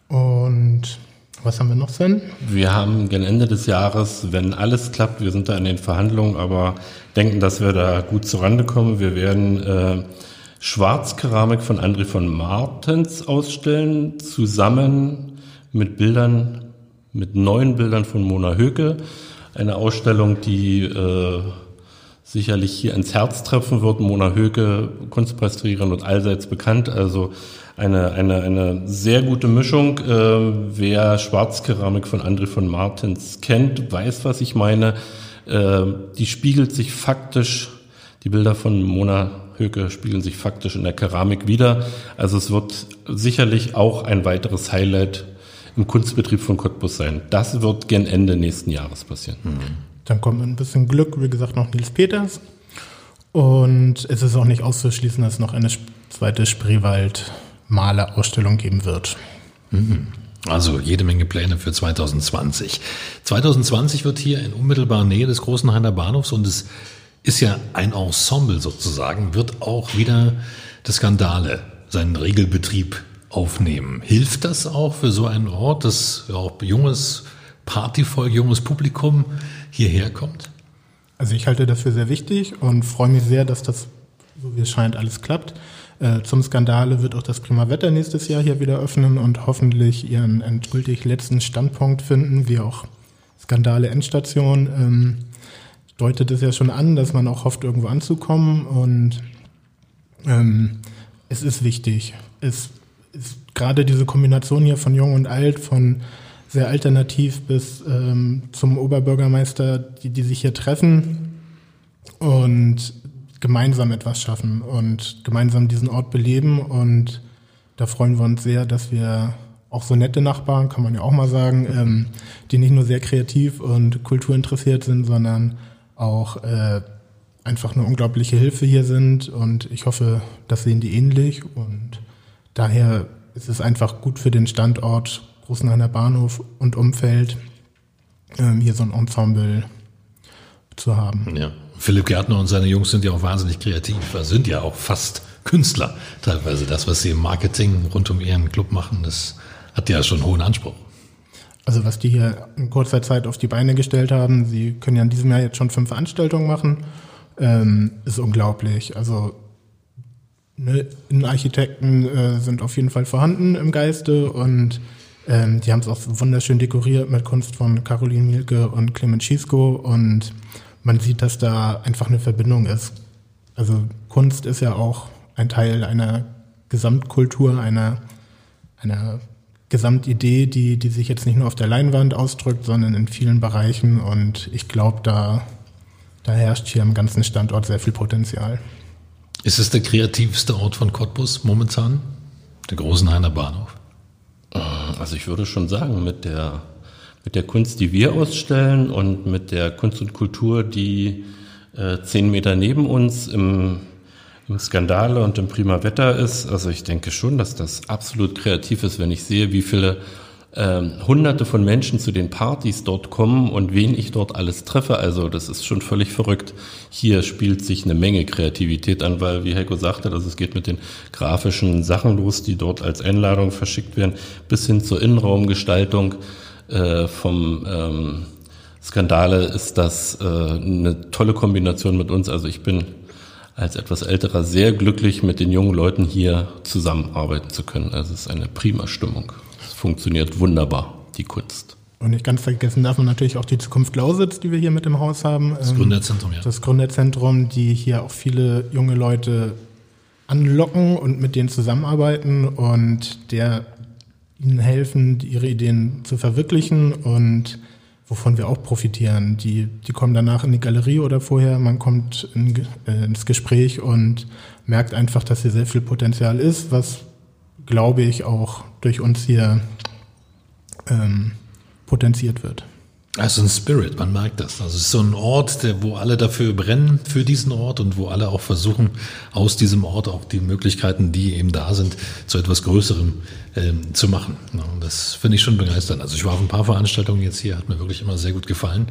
Und was haben wir noch, Sven? Wir haben gen Ende des Jahres, wenn alles klappt, wir sind da in den Verhandlungen, aber denken, dass wir da gut zurande kommen. Wir werden äh, Schwarzkeramik von André von Martens ausstellen, zusammen mit Bildern, mit neuen Bildern von Mona Höke. Eine Ausstellung, die äh, sicherlich hier ins Herz treffen wird. Mona Höke, Kunstpreisträgerin und allseits bekannt. Also eine, eine, eine sehr gute Mischung. Äh, wer Schwarzkeramik von André von Martens kennt, weiß, was ich meine. Äh, die spiegelt sich faktisch, die Bilder von Mona Höke spiegeln sich faktisch in der Keramik wieder. Also es wird sicherlich auch ein weiteres Highlight im Kunstbetrieb von Cottbus sein. Das wird gen Ende nächsten Jahres passieren. Mhm. Dann kommt mit ein bisschen Glück, wie gesagt, noch Nils Peters. Und es ist auch nicht auszuschließen, dass es noch eine zweite Spreewald-Malerausstellung geben wird. Mhm. Also jede Menge Pläne für 2020. 2020 wird hier in unmittelbarer Nähe des großen Heiner Bahnhofs und es ist ja ein Ensemble sozusagen, wird auch wieder das Skandale seinen Regelbetrieb aufnehmen. Hilft das auch für so einen Ort, dass auch junges Partyvolk, junges Publikum hierher kommt? Also ich halte das für sehr wichtig und freue mich sehr, dass das, so wie es scheint, alles klappt. Äh, zum Skandale wird auch das Prima Wetter nächstes Jahr hier wieder öffnen und hoffentlich ihren endgültig letzten Standpunkt finden, wie auch Skandale Endstation. Ähm, deutet es ja schon an, dass man auch hofft, irgendwo anzukommen und ähm, es ist wichtig. Es ist gerade diese Kombination hier von Jung und Alt, von sehr alternativ bis ähm, zum Oberbürgermeister, die, die sich hier treffen und gemeinsam etwas schaffen und gemeinsam diesen Ort beleben. Und da freuen wir uns sehr, dass wir auch so nette Nachbarn, kann man ja auch mal sagen, ähm, die nicht nur sehr kreativ und kulturinteressiert sind, sondern auch äh, einfach eine unglaubliche Hilfe hier sind. Und ich hoffe, das sehen die ähnlich. Und daher ist es einfach gut für den Standort Großenhainer Bahnhof und Umfeld, ähm, hier so ein Ensemble zu haben. Ja. Philipp Gärtner und seine Jungs sind ja auch wahnsinnig kreativ, also sind ja auch fast Künstler teilweise. Das, was sie im Marketing rund um ihren Club machen, das hat ja schon hohen Anspruch. Also was die hier in kurzer Zeit auf die Beine gestellt haben, sie können ja in diesem Jahr jetzt schon fünf Veranstaltungen machen, ähm, ist unglaublich. Also ne, Innenarchitekten äh, sind auf jeden Fall vorhanden im Geiste und ähm, die haben es auch wunderschön dekoriert mit Kunst von Caroline Mielke und Clement Schisco und man sieht, dass da einfach eine Verbindung ist. Also Kunst ist ja auch ein Teil einer Gesamtkultur, einer, einer Gesamtidee, die, die sich jetzt nicht nur auf der Leinwand ausdrückt, sondern in vielen Bereichen. Und ich glaube, da, da herrscht hier am ganzen Standort sehr viel Potenzial. Ist es der kreativste Ort von Cottbus momentan? Der Großenhainer Bahnhof? Also ich würde schon sagen, mit der, mit der Kunst, die wir ausstellen und mit der Kunst und Kultur, die äh, zehn Meter neben uns im, im Skandale und im Prima Wetter ist, also ich denke schon, dass das absolut kreativ ist, wenn ich sehe, wie viele ähm, hunderte von Menschen zu den Partys dort kommen und wen ich dort alles treffe. Also das ist schon völlig verrückt. Hier spielt sich eine Menge Kreativität an, weil, wie Heiko sagte, also es geht mit den grafischen Sachen los, die dort als Einladung verschickt werden, bis hin zur Innenraumgestaltung äh, vom ähm, Skandale ist das äh, eine tolle Kombination mit uns. Also ich bin als etwas älterer sehr glücklich, mit den jungen Leuten hier zusammenarbeiten zu können. Also es ist eine prima Stimmung funktioniert wunderbar, die Kunst. Und nicht ganz vergessen darf man natürlich auch die Zukunft Lausitz, die wir hier mit im Haus haben. Das Gründerzentrum, ja. Das Gründerzentrum, die hier auch viele junge Leute anlocken und mit denen zusammenarbeiten und der ihnen helfen, ihre Ideen zu verwirklichen und wovon wir auch profitieren. Die, die kommen danach in die Galerie oder vorher, man kommt in, äh, ins Gespräch und merkt einfach, dass hier sehr viel Potenzial ist, was glaube ich, auch durch uns hier ähm, potenziert wird. Also ein Spirit, man merkt das. Also es ist so ein Ort, der, wo alle dafür brennen, für diesen Ort und wo alle auch versuchen, aus diesem Ort auch die Möglichkeiten, die eben da sind, zu etwas Größerem ähm, zu machen. Das finde ich schon begeisternd. Also ich war auf ein paar Veranstaltungen jetzt hier, hat mir wirklich immer sehr gut gefallen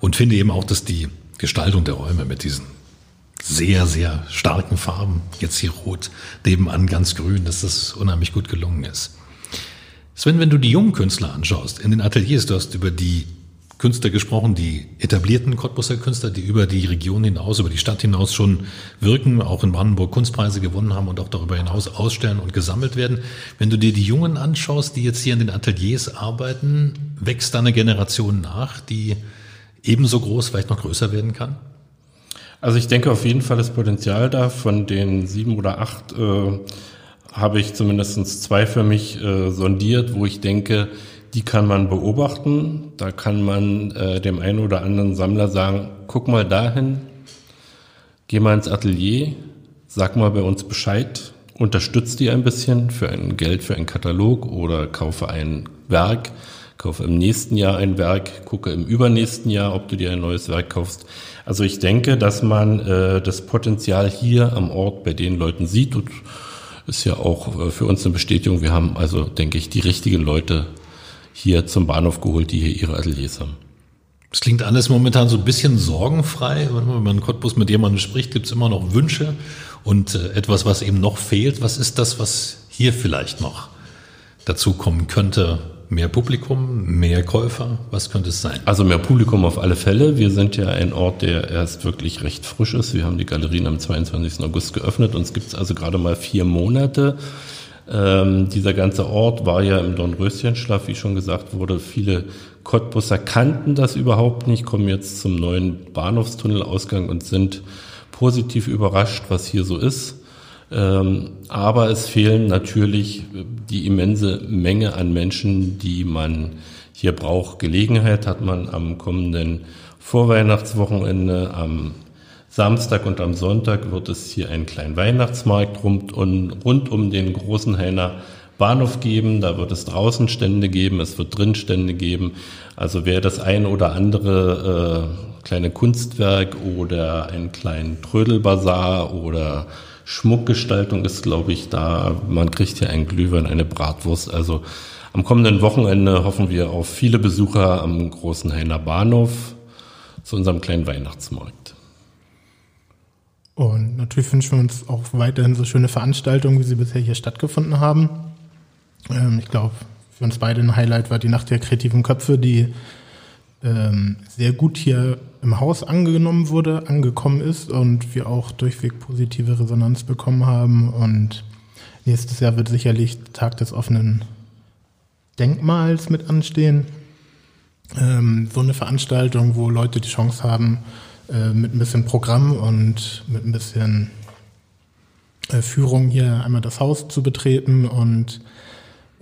und finde eben auch, dass die Gestaltung der Räume mit diesen sehr, sehr starken Farben. Jetzt hier rot, nebenan ganz grün, dass das unheimlich gut gelungen ist. Sven, wenn du die jungen Künstler anschaust, in den Ateliers, du hast über die Künstler gesprochen, die etablierten Cottbuser Künstler, die über die Region hinaus, über die Stadt hinaus schon wirken, auch in Brandenburg Kunstpreise gewonnen haben und auch darüber hinaus ausstellen und gesammelt werden. Wenn du dir die Jungen anschaust, die jetzt hier in den Ateliers arbeiten, wächst da eine Generation nach, die ebenso groß, vielleicht noch größer werden kann? Also ich denke auf jeden Fall das Potenzial da. Von den sieben oder acht äh, habe ich zumindest zwei für mich äh, sondiert, wo ich denke, die kann man beobachten. Da kann man äh, dem einen oder anderen Sammler sagen, guck mal dahin, geh mal ins Atelier, sag mal bei uns Bescheid, unterstützt die ein bisschen für ein Geld für einen Katalog oder kaufe ein Werk, kaufe im nächsten Jahr ein Werk, gucke im übernächsten Jahr, ob du dir ein neues Werk kaufst. Also ich denke, dass man äh, das Potenzial hier am Ort bei den Leuten sieht und ist ja auch äh, für uns eine Bestätigung. Wir haben also, denke ich, die richtigen Leute hier zum Bahnhof geholt, die hier ihre Ateliers haben. Es klingt alles momentan so ein bisschen sorgenfrei. Wenn man in Cottbus mit jemandem spricht, gibt es immer noch Wünsche und äh, etwas, was eben noch fehlt. Was ist das, was hier vielleicht noch dazu kommen könnte? Mehr Publikum, mehr Käufer? Was könnte es sein? Also mehr Publikum auf alle Fälle. Wir sind ja ein Ort, der erst wirklich recht frisch ist. Wir haben die Galerien am 22. August geöffnet. Gibt es also gerade mal vier Monate. Ähm, dieser ganze Ort war ja im Dornröschenschlaf, wie schon gesagt wurde. Viele Cottbusser kannten das überhaupt nicht, kommen jetzt zum neuen Bahnhofstunnelausgang und sind positiv überrascht, was hier so ist. Ähm, aber es fehlen natürlich die immense Menge an Menschen, die man hier braucht. Gelegenheit hat man am kommenden Vorweihnachtswochenende, am Samstag und am Sonntag wird es hier einen kleinen Weihnachtsmarkt rund, rund um den großen Heiner Bahnhof geben. Da wird es draußen Stände geben, es wird drin Stände geben. Also wer das ein oder andere äh, kleine Kunstwerk oder einen kleinen Trödelbazar oder Schmuckgestaltung ist, glaube ich, da. Man kriegt hier einen Glühwein, eine Bratwurst. Also am kommenden Wochenende hoffen wir auf viele Besucher am großen Heiner Bahnhof zu unserem kleinen Weihnachtsmarkt. Und natürlich wünschen wir uns auch weiterhin so schöne Veranstaltungen, wie sie bisher hier stattgefunden haben. Ähm, ich glaube, für uns beide ein Highlight war die Nacht der kreativen Köpfe, die ähm, sehr gut hier im Haus angenommen wurde, angekommen ist und wir auch durchweg positive Resonanz bekommen haben. Und nächstes Jahr wird sicherlich Tag des offenen Denkmals mit anstehen. Ähm, so eine Veranstaltung, wo Leute die Chance haben, äh, mit ein bisschen Programm und mit ein bisschen äh, Führung hier einmal das Haus zu betreten und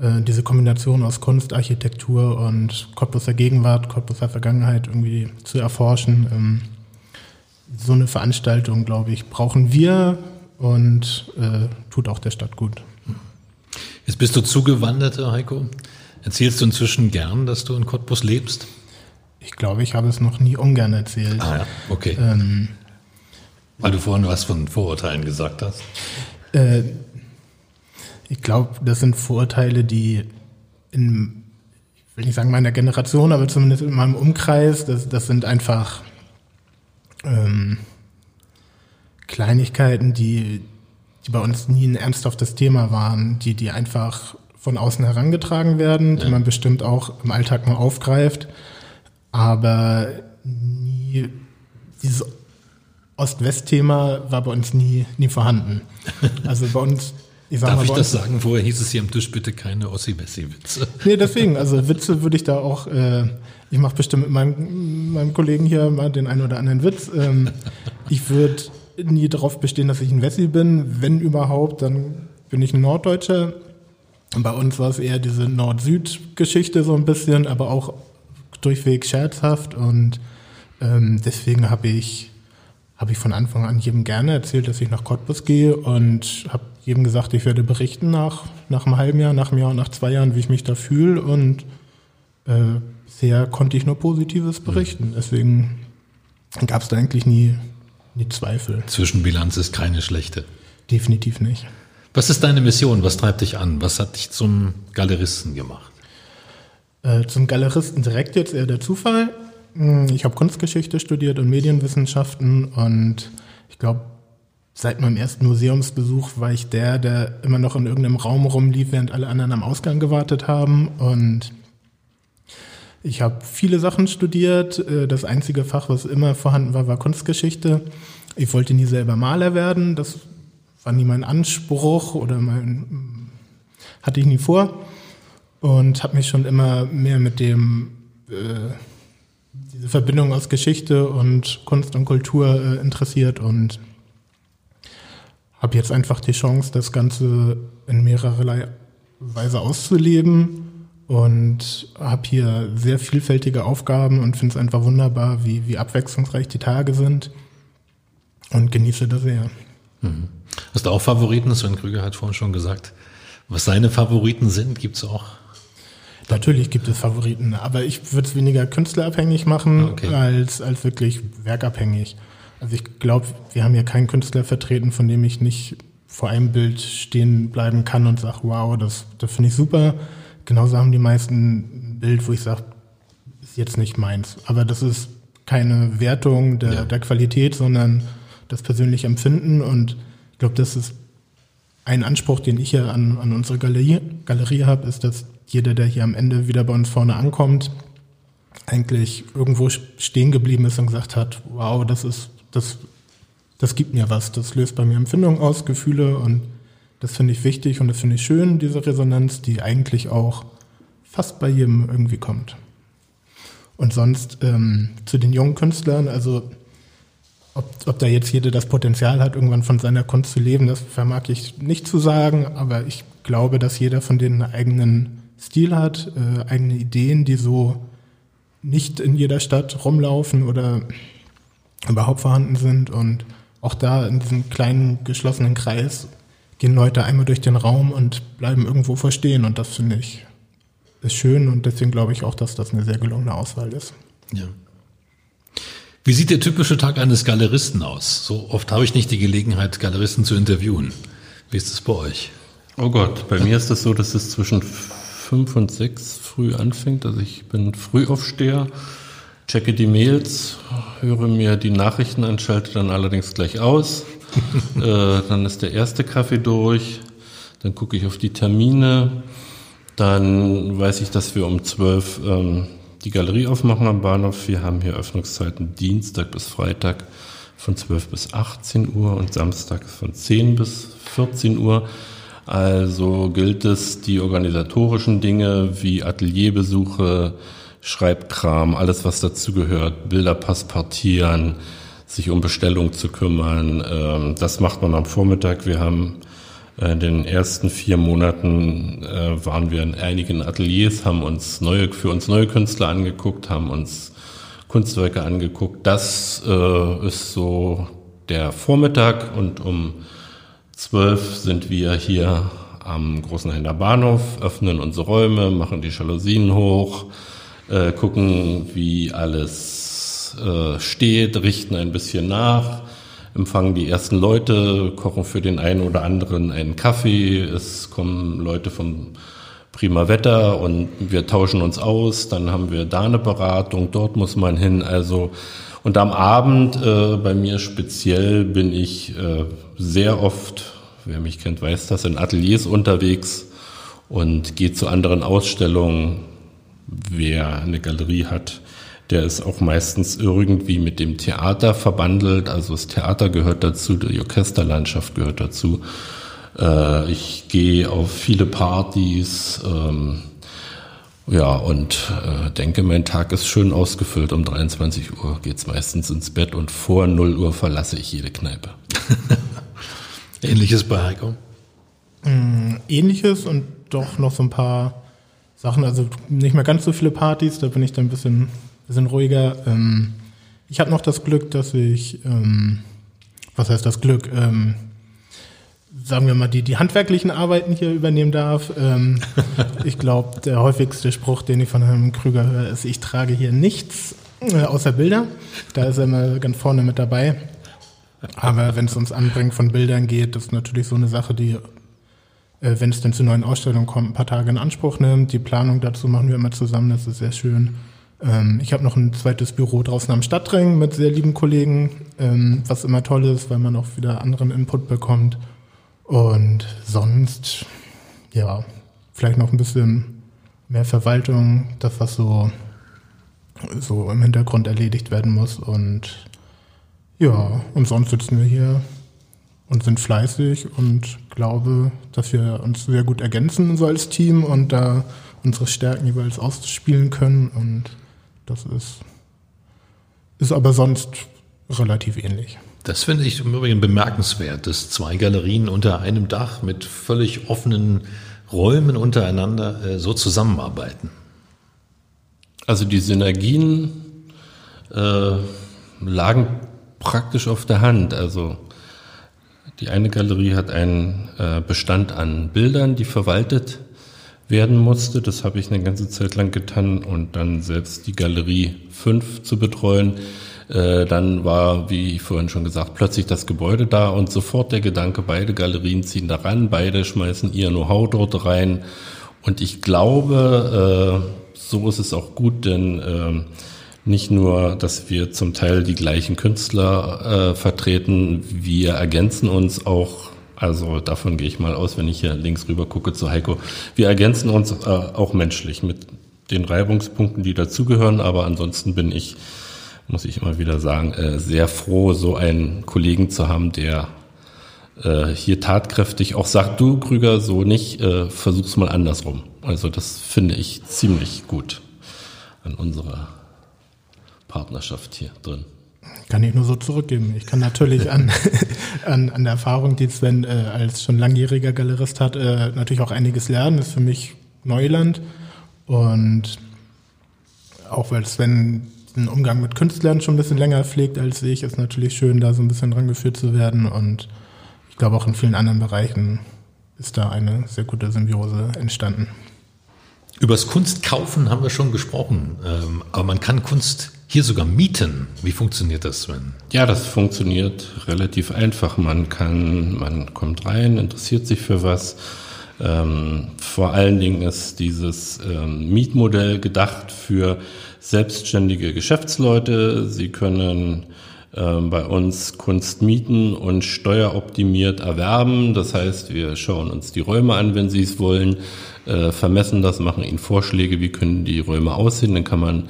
äh, diese Kombination aus Kunst, Architektur und Cottbuser Gegenwart, Cottbuser Vergangenheit irgendwie zu erforschen. Ähm, so eine Veranstaltung, glaube ich, brauchen wir und äh, tut auch der Stadt gut. Jetzt bist du zugewanderter, Heiko. Erzählst du inzwischen gern, dass du in Cottbus lebst? Ich glaube, ich habe es noch nie ungern erzählt. Ah ja, okay. Ähm, Weil du vorhin was von Vorurteilen gesagt hast. Äh, ich glaube, das sind Vorurteile, die in, ich will nicht sagen meiner Generation, aber zumindest in meinem Umkreis, das, das sind einfach ähm, Kleinigkeiten, die, die bei uns nie ein ernsthaftes Thema waren, die, die einfach von außen herangetragen werden, ja. die man bestimmt auch im Alltag mal aufgreift aber nie, dieses Ost-West-Thema war bei uns nie, nie vorhanden. Also bei uns, ich Darf mal, ich das sagen? Vorher hieß es hier am Tisch bitte keine Ossi-Wessi-Witze. Nee, deswegen, also Witze würde ich da auch, äh, ich mache bestimmt mit meinem, meinem Kollegen hier mal den einen oder anderen Witz. Ähm, ich würde nie darauf bestehen, dass ich ein Wessi bin. Wenn überhaupt, dann bin ich ein Norddeutscher. Bei uns war es eher diese Nord-Süd-Geschichte so ein bisschen, aber auch durchweg scherzhaft und ähm, deswegen habe ich, hab ich von Anfang an jedem gerne erzählt, dass ich nach Cottbus gehe und habe jedem gesagt, ich werde berichten nach, nach einem halben Jahr, nach einem Jahr und nach zwei Jahren, wie ich mich da fühle und äh, bisher konnte ich nur Positives berichten. Deswegen gab es da eigentlich nie, nie Zweifel. Zwischenbilanz ist keine schlechte. Definitiv nicht. Was ist deine Mission? Was treibt dich an? Was hat dich zum Galeristen gemacht? Äh, zum Galeristen direkt jetzt eher der Zufall. Hm, ich habe Kunstgeschichte studiert und Medienwissenschaften und ich glaube, seit meinem ersten Museumsbesuch war ich der, der immer noch in irgendeinem Raum rumlief, während alle anderen am Ausgang gewartet haben und Ich habe viele Sachen studiert. Äh, das einzige Fach, was immer vorhanden war, war Kunstgeschichte. Ich wollte nie selber Maler werden. Das war nie mein Anspruch oder mein hatte ich nie vor und habe mich schon immer mehr mit dem äh, diese Verbindung aus Geschichte und Kunst und Kultur äh, interessiert und habe jetzt einfach die Chance, das Ganze in mehrererlei Weise auszuleben und habe hier sehr vielfältige Aufgaben und finde es einfach wunderbar, wie, wie abwechslungsreich die Tage sind und genieße das sehr. Mhm. Hast du auch Favoriten? Sven Krüger hat vorhin schon gesagt, was seine Favoriten sind, gibt es auch? Natürlich gibt es Favoriten, aber ich würde es weniger künstlerabhängig machen okay. als, als wirklich werkabhängig. Also ich glaube, wir haben hier keinen Künstler vertreten, von dem ich nicht vor einem Bild stehen bleiben kann und sage, wow, das, das finde ich super. Genauso haben die meisten ein Bild, wo ich sage, ist jetzt nicht meins. Aber das ist keine Wertung der, ja. der Qualität, sondern das persönliche Empfinden. Und ich glaube, das ist ein Anspruch, den ich hier an, an unsere Galerie, Galerie habe, ist, dass jeder, der hier am Ende wieder bei uns vorne ankommt, eigentlich irgendwo stehen geblieben ist und gesagt hat, wow, das ist, das, das gibt mir was, das löst bei mir Empfindungen aus, Gefühle und das finde ich wichtig und das finde ich schön, diese Resonanz, die eigentlich auch fast bei jedem irgendwie kommt. Und sonst ähm, zu den jungen Künstlern, also ob, ob da jetzt jeder das Potenzial hat, irgendwann von seiner Kunst zu leben, das vermag ich nicht zu sagen, aber ich glaube, dass jeder von denen einen eigenen Stil hat, äh, eigene Ideen, die so nicht in jeder Stadt rumlaufen oder überhaupt vorhanden sind. Und auch da in diesem kleinen geschlossenen Kreis gehen Leute einmal durch den Raum und bleiben irgendwo verstehen. Und das finde ich ist schön und deswegen glaube ich auch, dass das eine sehr gelungene Auswahl ist. Ja. Wie sieht der typische Tag eines Galeristen aus? So oft habe ich nicht die Gelegenheit, Galeristen zu interviewen. Wie ist es bei euch? Oh Gott, bei mir ist es das so, dass es zwischen fünf und sechs früh anfängt. Also ich bin Frühaufsteher, checke die Mails, höre mir die Nachrichten an, schalte dann allerdings gleich aus. äh, dann ist der erste Kaffee durch, dann gucke ich auf die Termine, dann weiß ich, dass wir um zwölf ähm, die Galerie aufmachen am Bahnhof. Wir haben hier Öffnungszeiten Dienstag bis Freitag von 12 bis 18 Uhr und Samstag von 10 bis 14 Uhr. Also gilt es, die organisatorischen Dinge wie Atelierbesuche, Schreibkram, alles was dazugehört, Bilderpass partieren, sich um Bestellung zu kümmern. Ähm, das macht man am Vormittag. Wir haben in den ersten vier Monaten äh, waren wir in einigen Ateliers, haben uns neue, für uns neue Künstler angeguckt, haben uns Kunstwerke angeguckt. Das äh, ist so der Vormittag und um zwölf sind wir hier am Großen Händler Bahnhof, öffnen unsere Räume, machen die Jalousien hoch, äh, gucken, wie alles äh, steht, richten ein bisschen nach empfangen die ersten Leute, kochen für den einen oder anderen einen Kaffee. Es kommen Leute vom Prima Wetter und wir tauschen uns aus. Dann haben wir da eine Beratung, dort muss man hin. Also und am Abend äh, bei mir speziell bin ich äh, sehr oft, wer mich kennt, weiß das, in Ateliers unterwegs und gehe zu anderen Ausstellungen. Wer eine Galerie hat, der ist auch meistens irgendwie mit dem Theater verbandelt. Also das Theater gehört dazu, die Orchesterlandschaft gehört dazu. Äh, ich gehe auf viele Partys. Ähm, ja, und äh, denke, mein Tag ist schön ausgefüllt. Um 23 Uhr geht's meistens ins Bett und vor 0 Uhr verlasse ich jede Kneipe. Ähnliches bei Heiko? Mm, ähnliches und doch noch so ein paar Sachen, also nicht mehr ganz so viele Partys, da bin ich dann ein bisschen sind ruhiger. Ähm, ich habe noch das Glück, dass ich, ähm, was heißt das Glück? Ähm, sagen wir mal, die, die handwerklichen Arbeiten hier übernehmen darf. Ähm, ich glaube, der häufigste Spruch, den ich von Herrn Krüger höre, ist, ich trage hier nichts äh, außer Bilder. Da ist er immer ganz vorne mit dabei. Aber wenn es ums Anbringen von Bildern geht, das ist natürlich so eine Sache, die, äh, wenn es denn zu neuen Ausstellungen kommt, ein paar Tage in Anspruch nimmt. Die Planung dazu machen wir immer zusammen, das ist sehr schön. Ähm, ich habe noch ein zweites Büro draußen am Stadtring mit sehr lieben Kollegen, ähm, was immer toll ist, weil man auch wieder anderen Input bekommt. Und sonst, ja, vielleicht noch ein bisschen mehr Verwaltung, das was so so im Hintergrund erledigt werden muss. Und ja, und sonst sitzen wir hier und sind fleißig und glaube, dass wir uns sehr gut ergänzen so als Team und da unsere Stärken jeweils ausspielen können. Und das ist, ist aber sonst relativ ähnlich. Das finde ich im Übrigen bemerkenswert, dass zwei Galerien unter einem Dach mit völlig offenen Räumen untereinander äh, so zusammenarbeiten. Also die Synergien äh, lagen praktisch auf der Hand. Also die eine Galerie hat einen äh, Bestand an Bildern, die verwaltet werden musste. Das habe ich eine ganze Zeit lang getan und dann selbst die Galerie 5 zu betreuen. Äh, dann war, wie vorhin schon gesagt, plötzlich das Gebäude da und sofort der Gedanke, beide Galerien ziehen da ran, beide schmeißen ihr Know-how dort rein. Und ich glaube, äh, so ist es auch gut, denn äh, nicht nur, dass wir zum Teil die gleichen Künstler äh, vertreten, wir ergänzen uns auch, also davon gehe ich mal aus, wenn ich hier links rüber gucke zu Heiko, wir ergänzen uns äh, auch menschlich mit den Reibungspunkten, die dazugehören, aber ansonsten bin ich, muss ich immer wieder sagen, äh, sehr froh, so einen Kollegen zu haben, der äh, hier tatkräftig auch sagt, du Krüger, so nicht, äh, versuch's mal andersrum. Also das finde ich ziemlich gut an unserer Partnerschaft hier drin. Kann ich nur so zurückgeben. Ich kann natürlich an, an, an der Erfahrung, die Sven äh, als schon langjähriger Galerist hat, äh, natürlich auch einiges lernen. Ist für mich Neuland. Und auch weil Sven den Umgang mit Künstlern schon ein bisschen länger pflegt als ich, ist natürlich schön, da so ein bisschen rangeführt zu werden. Und ich glaube auch in vielen anderen Bereichen ist da eine sehr gute Symbiose entstanden. Übers Kunstkaufen haben wir schon gesprochen, ähm, aber man kann Kunst hier sogar mieten. Wie funktioniert das, Sven? Ja, das funktioniert relativ einfach. Man kann, man kommt rein, interessiert sich für was. Ähm, vor allen Dingen ist dieses ähm, Mietmodell gedacht für selbstständige Geschäftsleute. Sie können ähm, bei uns Kunst mieten und steueroptimiert erwerben. Das heißt, wir schauen uns die Räume an, wenn Sie es wollen, äh, vermessen das, machen Ihnen Vorschläge, wie können die Räume aussehen. Dann kann man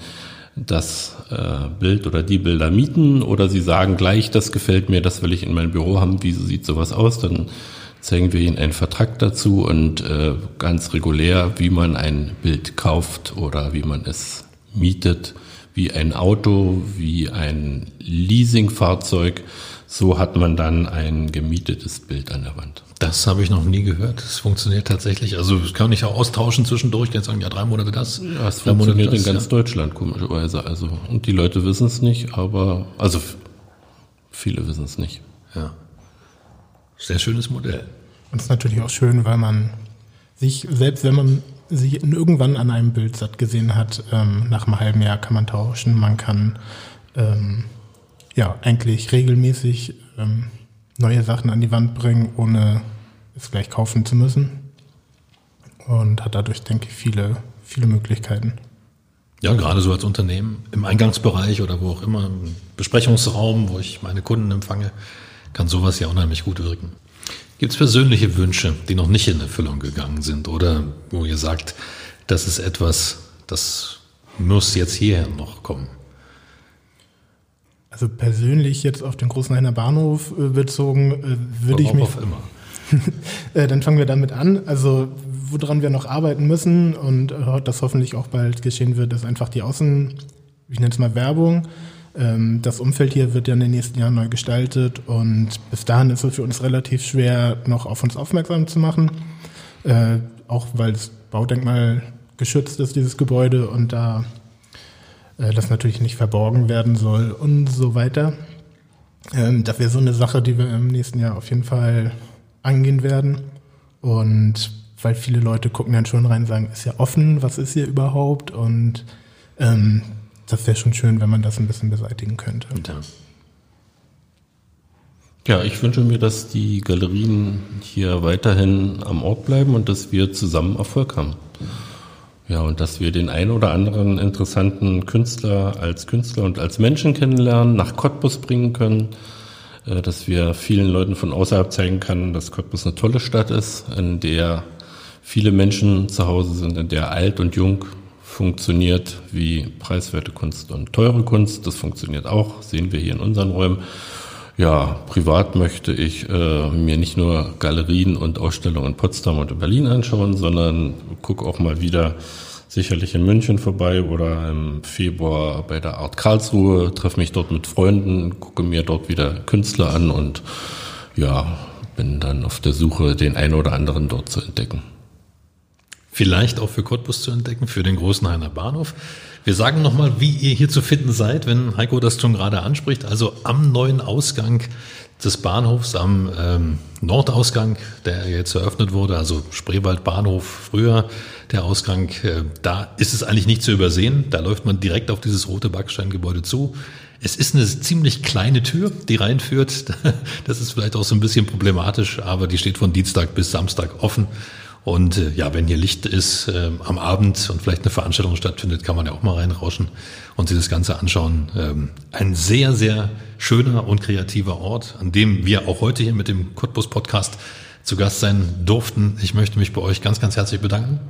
das äh, Bild oder die Bilder mieten oder sie sagen gleich, das gefällt mir, das will ich in mein Büro haben, wie sieht sowas aus, dann zeigen wir ihnen einen Vertrag dazu und äh, ganz regulär, wie man ein Bild kauft oder wie man es mietet, wie ein Auto, wie ein Leasingfahrzeug. So hat man dann ein gemietetes Bild an der Wand. Das habe ich noch nie gehört. Das funktioniert tatsächlich. Also das kann ich auch austauschen zwischendurch. Kann sagen, ja, drei Monate das. Ja, es funktioniert das, in ganz ja. Deutschland komischerweise. Also und die Leute wissen es nicht, aber also viele wissen es nicht. Ja. Sehr schönes Modell. Und es ist natürlich auch schön, weil man sich, selbst wenn man sich irgendwann an einem Bild satt gesehen hat, ähm, nach einem halben Jahr kann man tauschen. Man kann ähm, ja eigentlich regelmäßig ähm, neue Sachen an die Wand bringen, ohne es gleich kaufen zu müssen. Und hat dadurch, denke ich, viele, viele Möglichkeiten. Ja, gerade so als Unternehmen im Eingangsbereich oder wo auch immer, im Besprechungsraum, wo ich meine Kunden empfange, kann sowas ja unheimlich gut wirken. Gibt es persönliche Wünsche, die noch nicht in Erfüllung gegangen sind oder wo ihr sagt, das ist etwas, das muss jetzt hierher noch kommen? Also persönlich jetzt auf den Großenhainer Bahnhof äh, bezogen, äh, würde ich mich. Auf immer. äh, dann fangen wir damit an. Also woran wir noch arbeiten müssen und das hoffentlich auch bald geschehen wird, ist einfach die Außen, ich nenne es mal Werbung. Ähm, das Umfeld hier wird ja in den nächsten Jahren neu gestaltet und bis dahin ist es für uns relativ schwer, noch auf uns aufmerksam zu machen. Äh, auch weil das Baudenkmal geschützt ist, dieses Gebäude und da äh, das natürlich nicht verborgen werden soll und so weiter. Ähm, das wäre so eine Sache, die wir im nächsten Jahr auf jeden Fall angehen werden. Und weil viele Leute gucken dann schon rein und sagen, ist ja offen, was ist hier überhaupt? Und ähm, das wäre schon schön, wenn man das ein bisschen beseitigen könnte. Ja. Ja, ich wünsche mir, dass die Galerien hier weiterhin am Ort bleiben und dass wir zusammen Erfolg haben. Ja, und dass wir den einen oder anderen interessanten Künstler als Künstler und als Menschen kennenlernen, nach Cottbus bringen können, äh, dass wir vielen Leuten von außerhalb zeigen können, dass Cottbus eine tolle Stadt ist, in der viele Menschen zu Hause sind, in der alt und jung funktioniert wie preiswerte Kunst und teure Kunst. Das funktioniert auch, sehen wir hier in unseren Räumen. Ja, privat möchte ich äh, mir nicht nur Galerien und Ausstellungen in Potsdam und in Berlin anschauen, sondern gucke auch mal wieder sicherlich in München vorbei oder im Februar bei der Art Karlsruhe, treffe mich dort mit Freunden, gucke mir dort wieder Künstler an und ja, bin dann auf der Suche, den einen oder anderen dort zu entdecken. Vielleicht auch für Cottbus zu entdecken, für den großen Heiner Bahnhof. Wir sagen nochmal, wie ihr hier zu finden seid, wenn Heiko das schon gerade anspricht. Also am neuen Ausgang des Bahnhofs, am ähm, Nordausgang, der jetzt eröffnet wurde, also Spreewald Bahnhof früher, der Ausgang, äh, da ist es eigentlich nicht zu übersehen. Da läuft man direkt auf dieses rote Backsteingebäude zu. Es ist eine ziemlich kleine Tür, die reinführt. Das ist vielleicht auch so ein bisschen problematisch, aber die steht von Dienstag bis Samstag offen. Und äh, ja, wenn hier Licht ist äh, am Abend und vielleicht eine Veranstaltung stattfindet, kann man ja auch mal reinrauschen und sich das Ganze anschauen. Ähm, ein sehr, sehr schöner und kreativer Ort, an dem wir auch heute hier mit dem Cottbus Podcast zu Gast sein durften. Ich möchte mich bei euch ganz, ganz herzlich bedanken,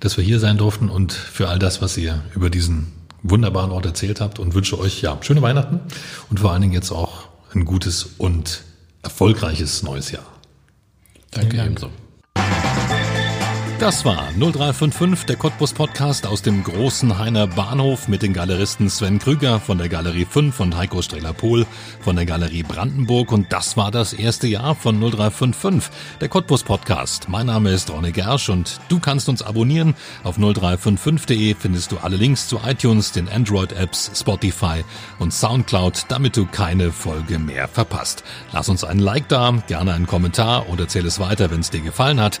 dass wir hier sein durften und für all das, was ihr über diesen wunderbaren Ort erzählt habt und wünsche euch ja schöne Weihnachten und vor allen Dingen jetzt auch ein gutes und erfolgreiches neues Jahr. Danke ebenso. Das war 0355, der Cottbus Podcast aus dem großen Heiner Bahnhof mit den Galeristen Sven Krüger von der Galerie 5 und Heiko Streller-Pohl von der Galerie Brandenburg. Und das war das erste Jahr von 0355, der Cottbus Podcast. Mein Name ist Ronne Gersch und du kannst uns abonnieren. Auf 0355.de findest du alle Links zu iTunes, den Android-Apps, Spotify und Soundcloud, damit du keine Folge mehr verpasst. Lass uns einen Like da, gerne einen Kommentar oder erzähl es weiter, wenn es dir gefallen hat.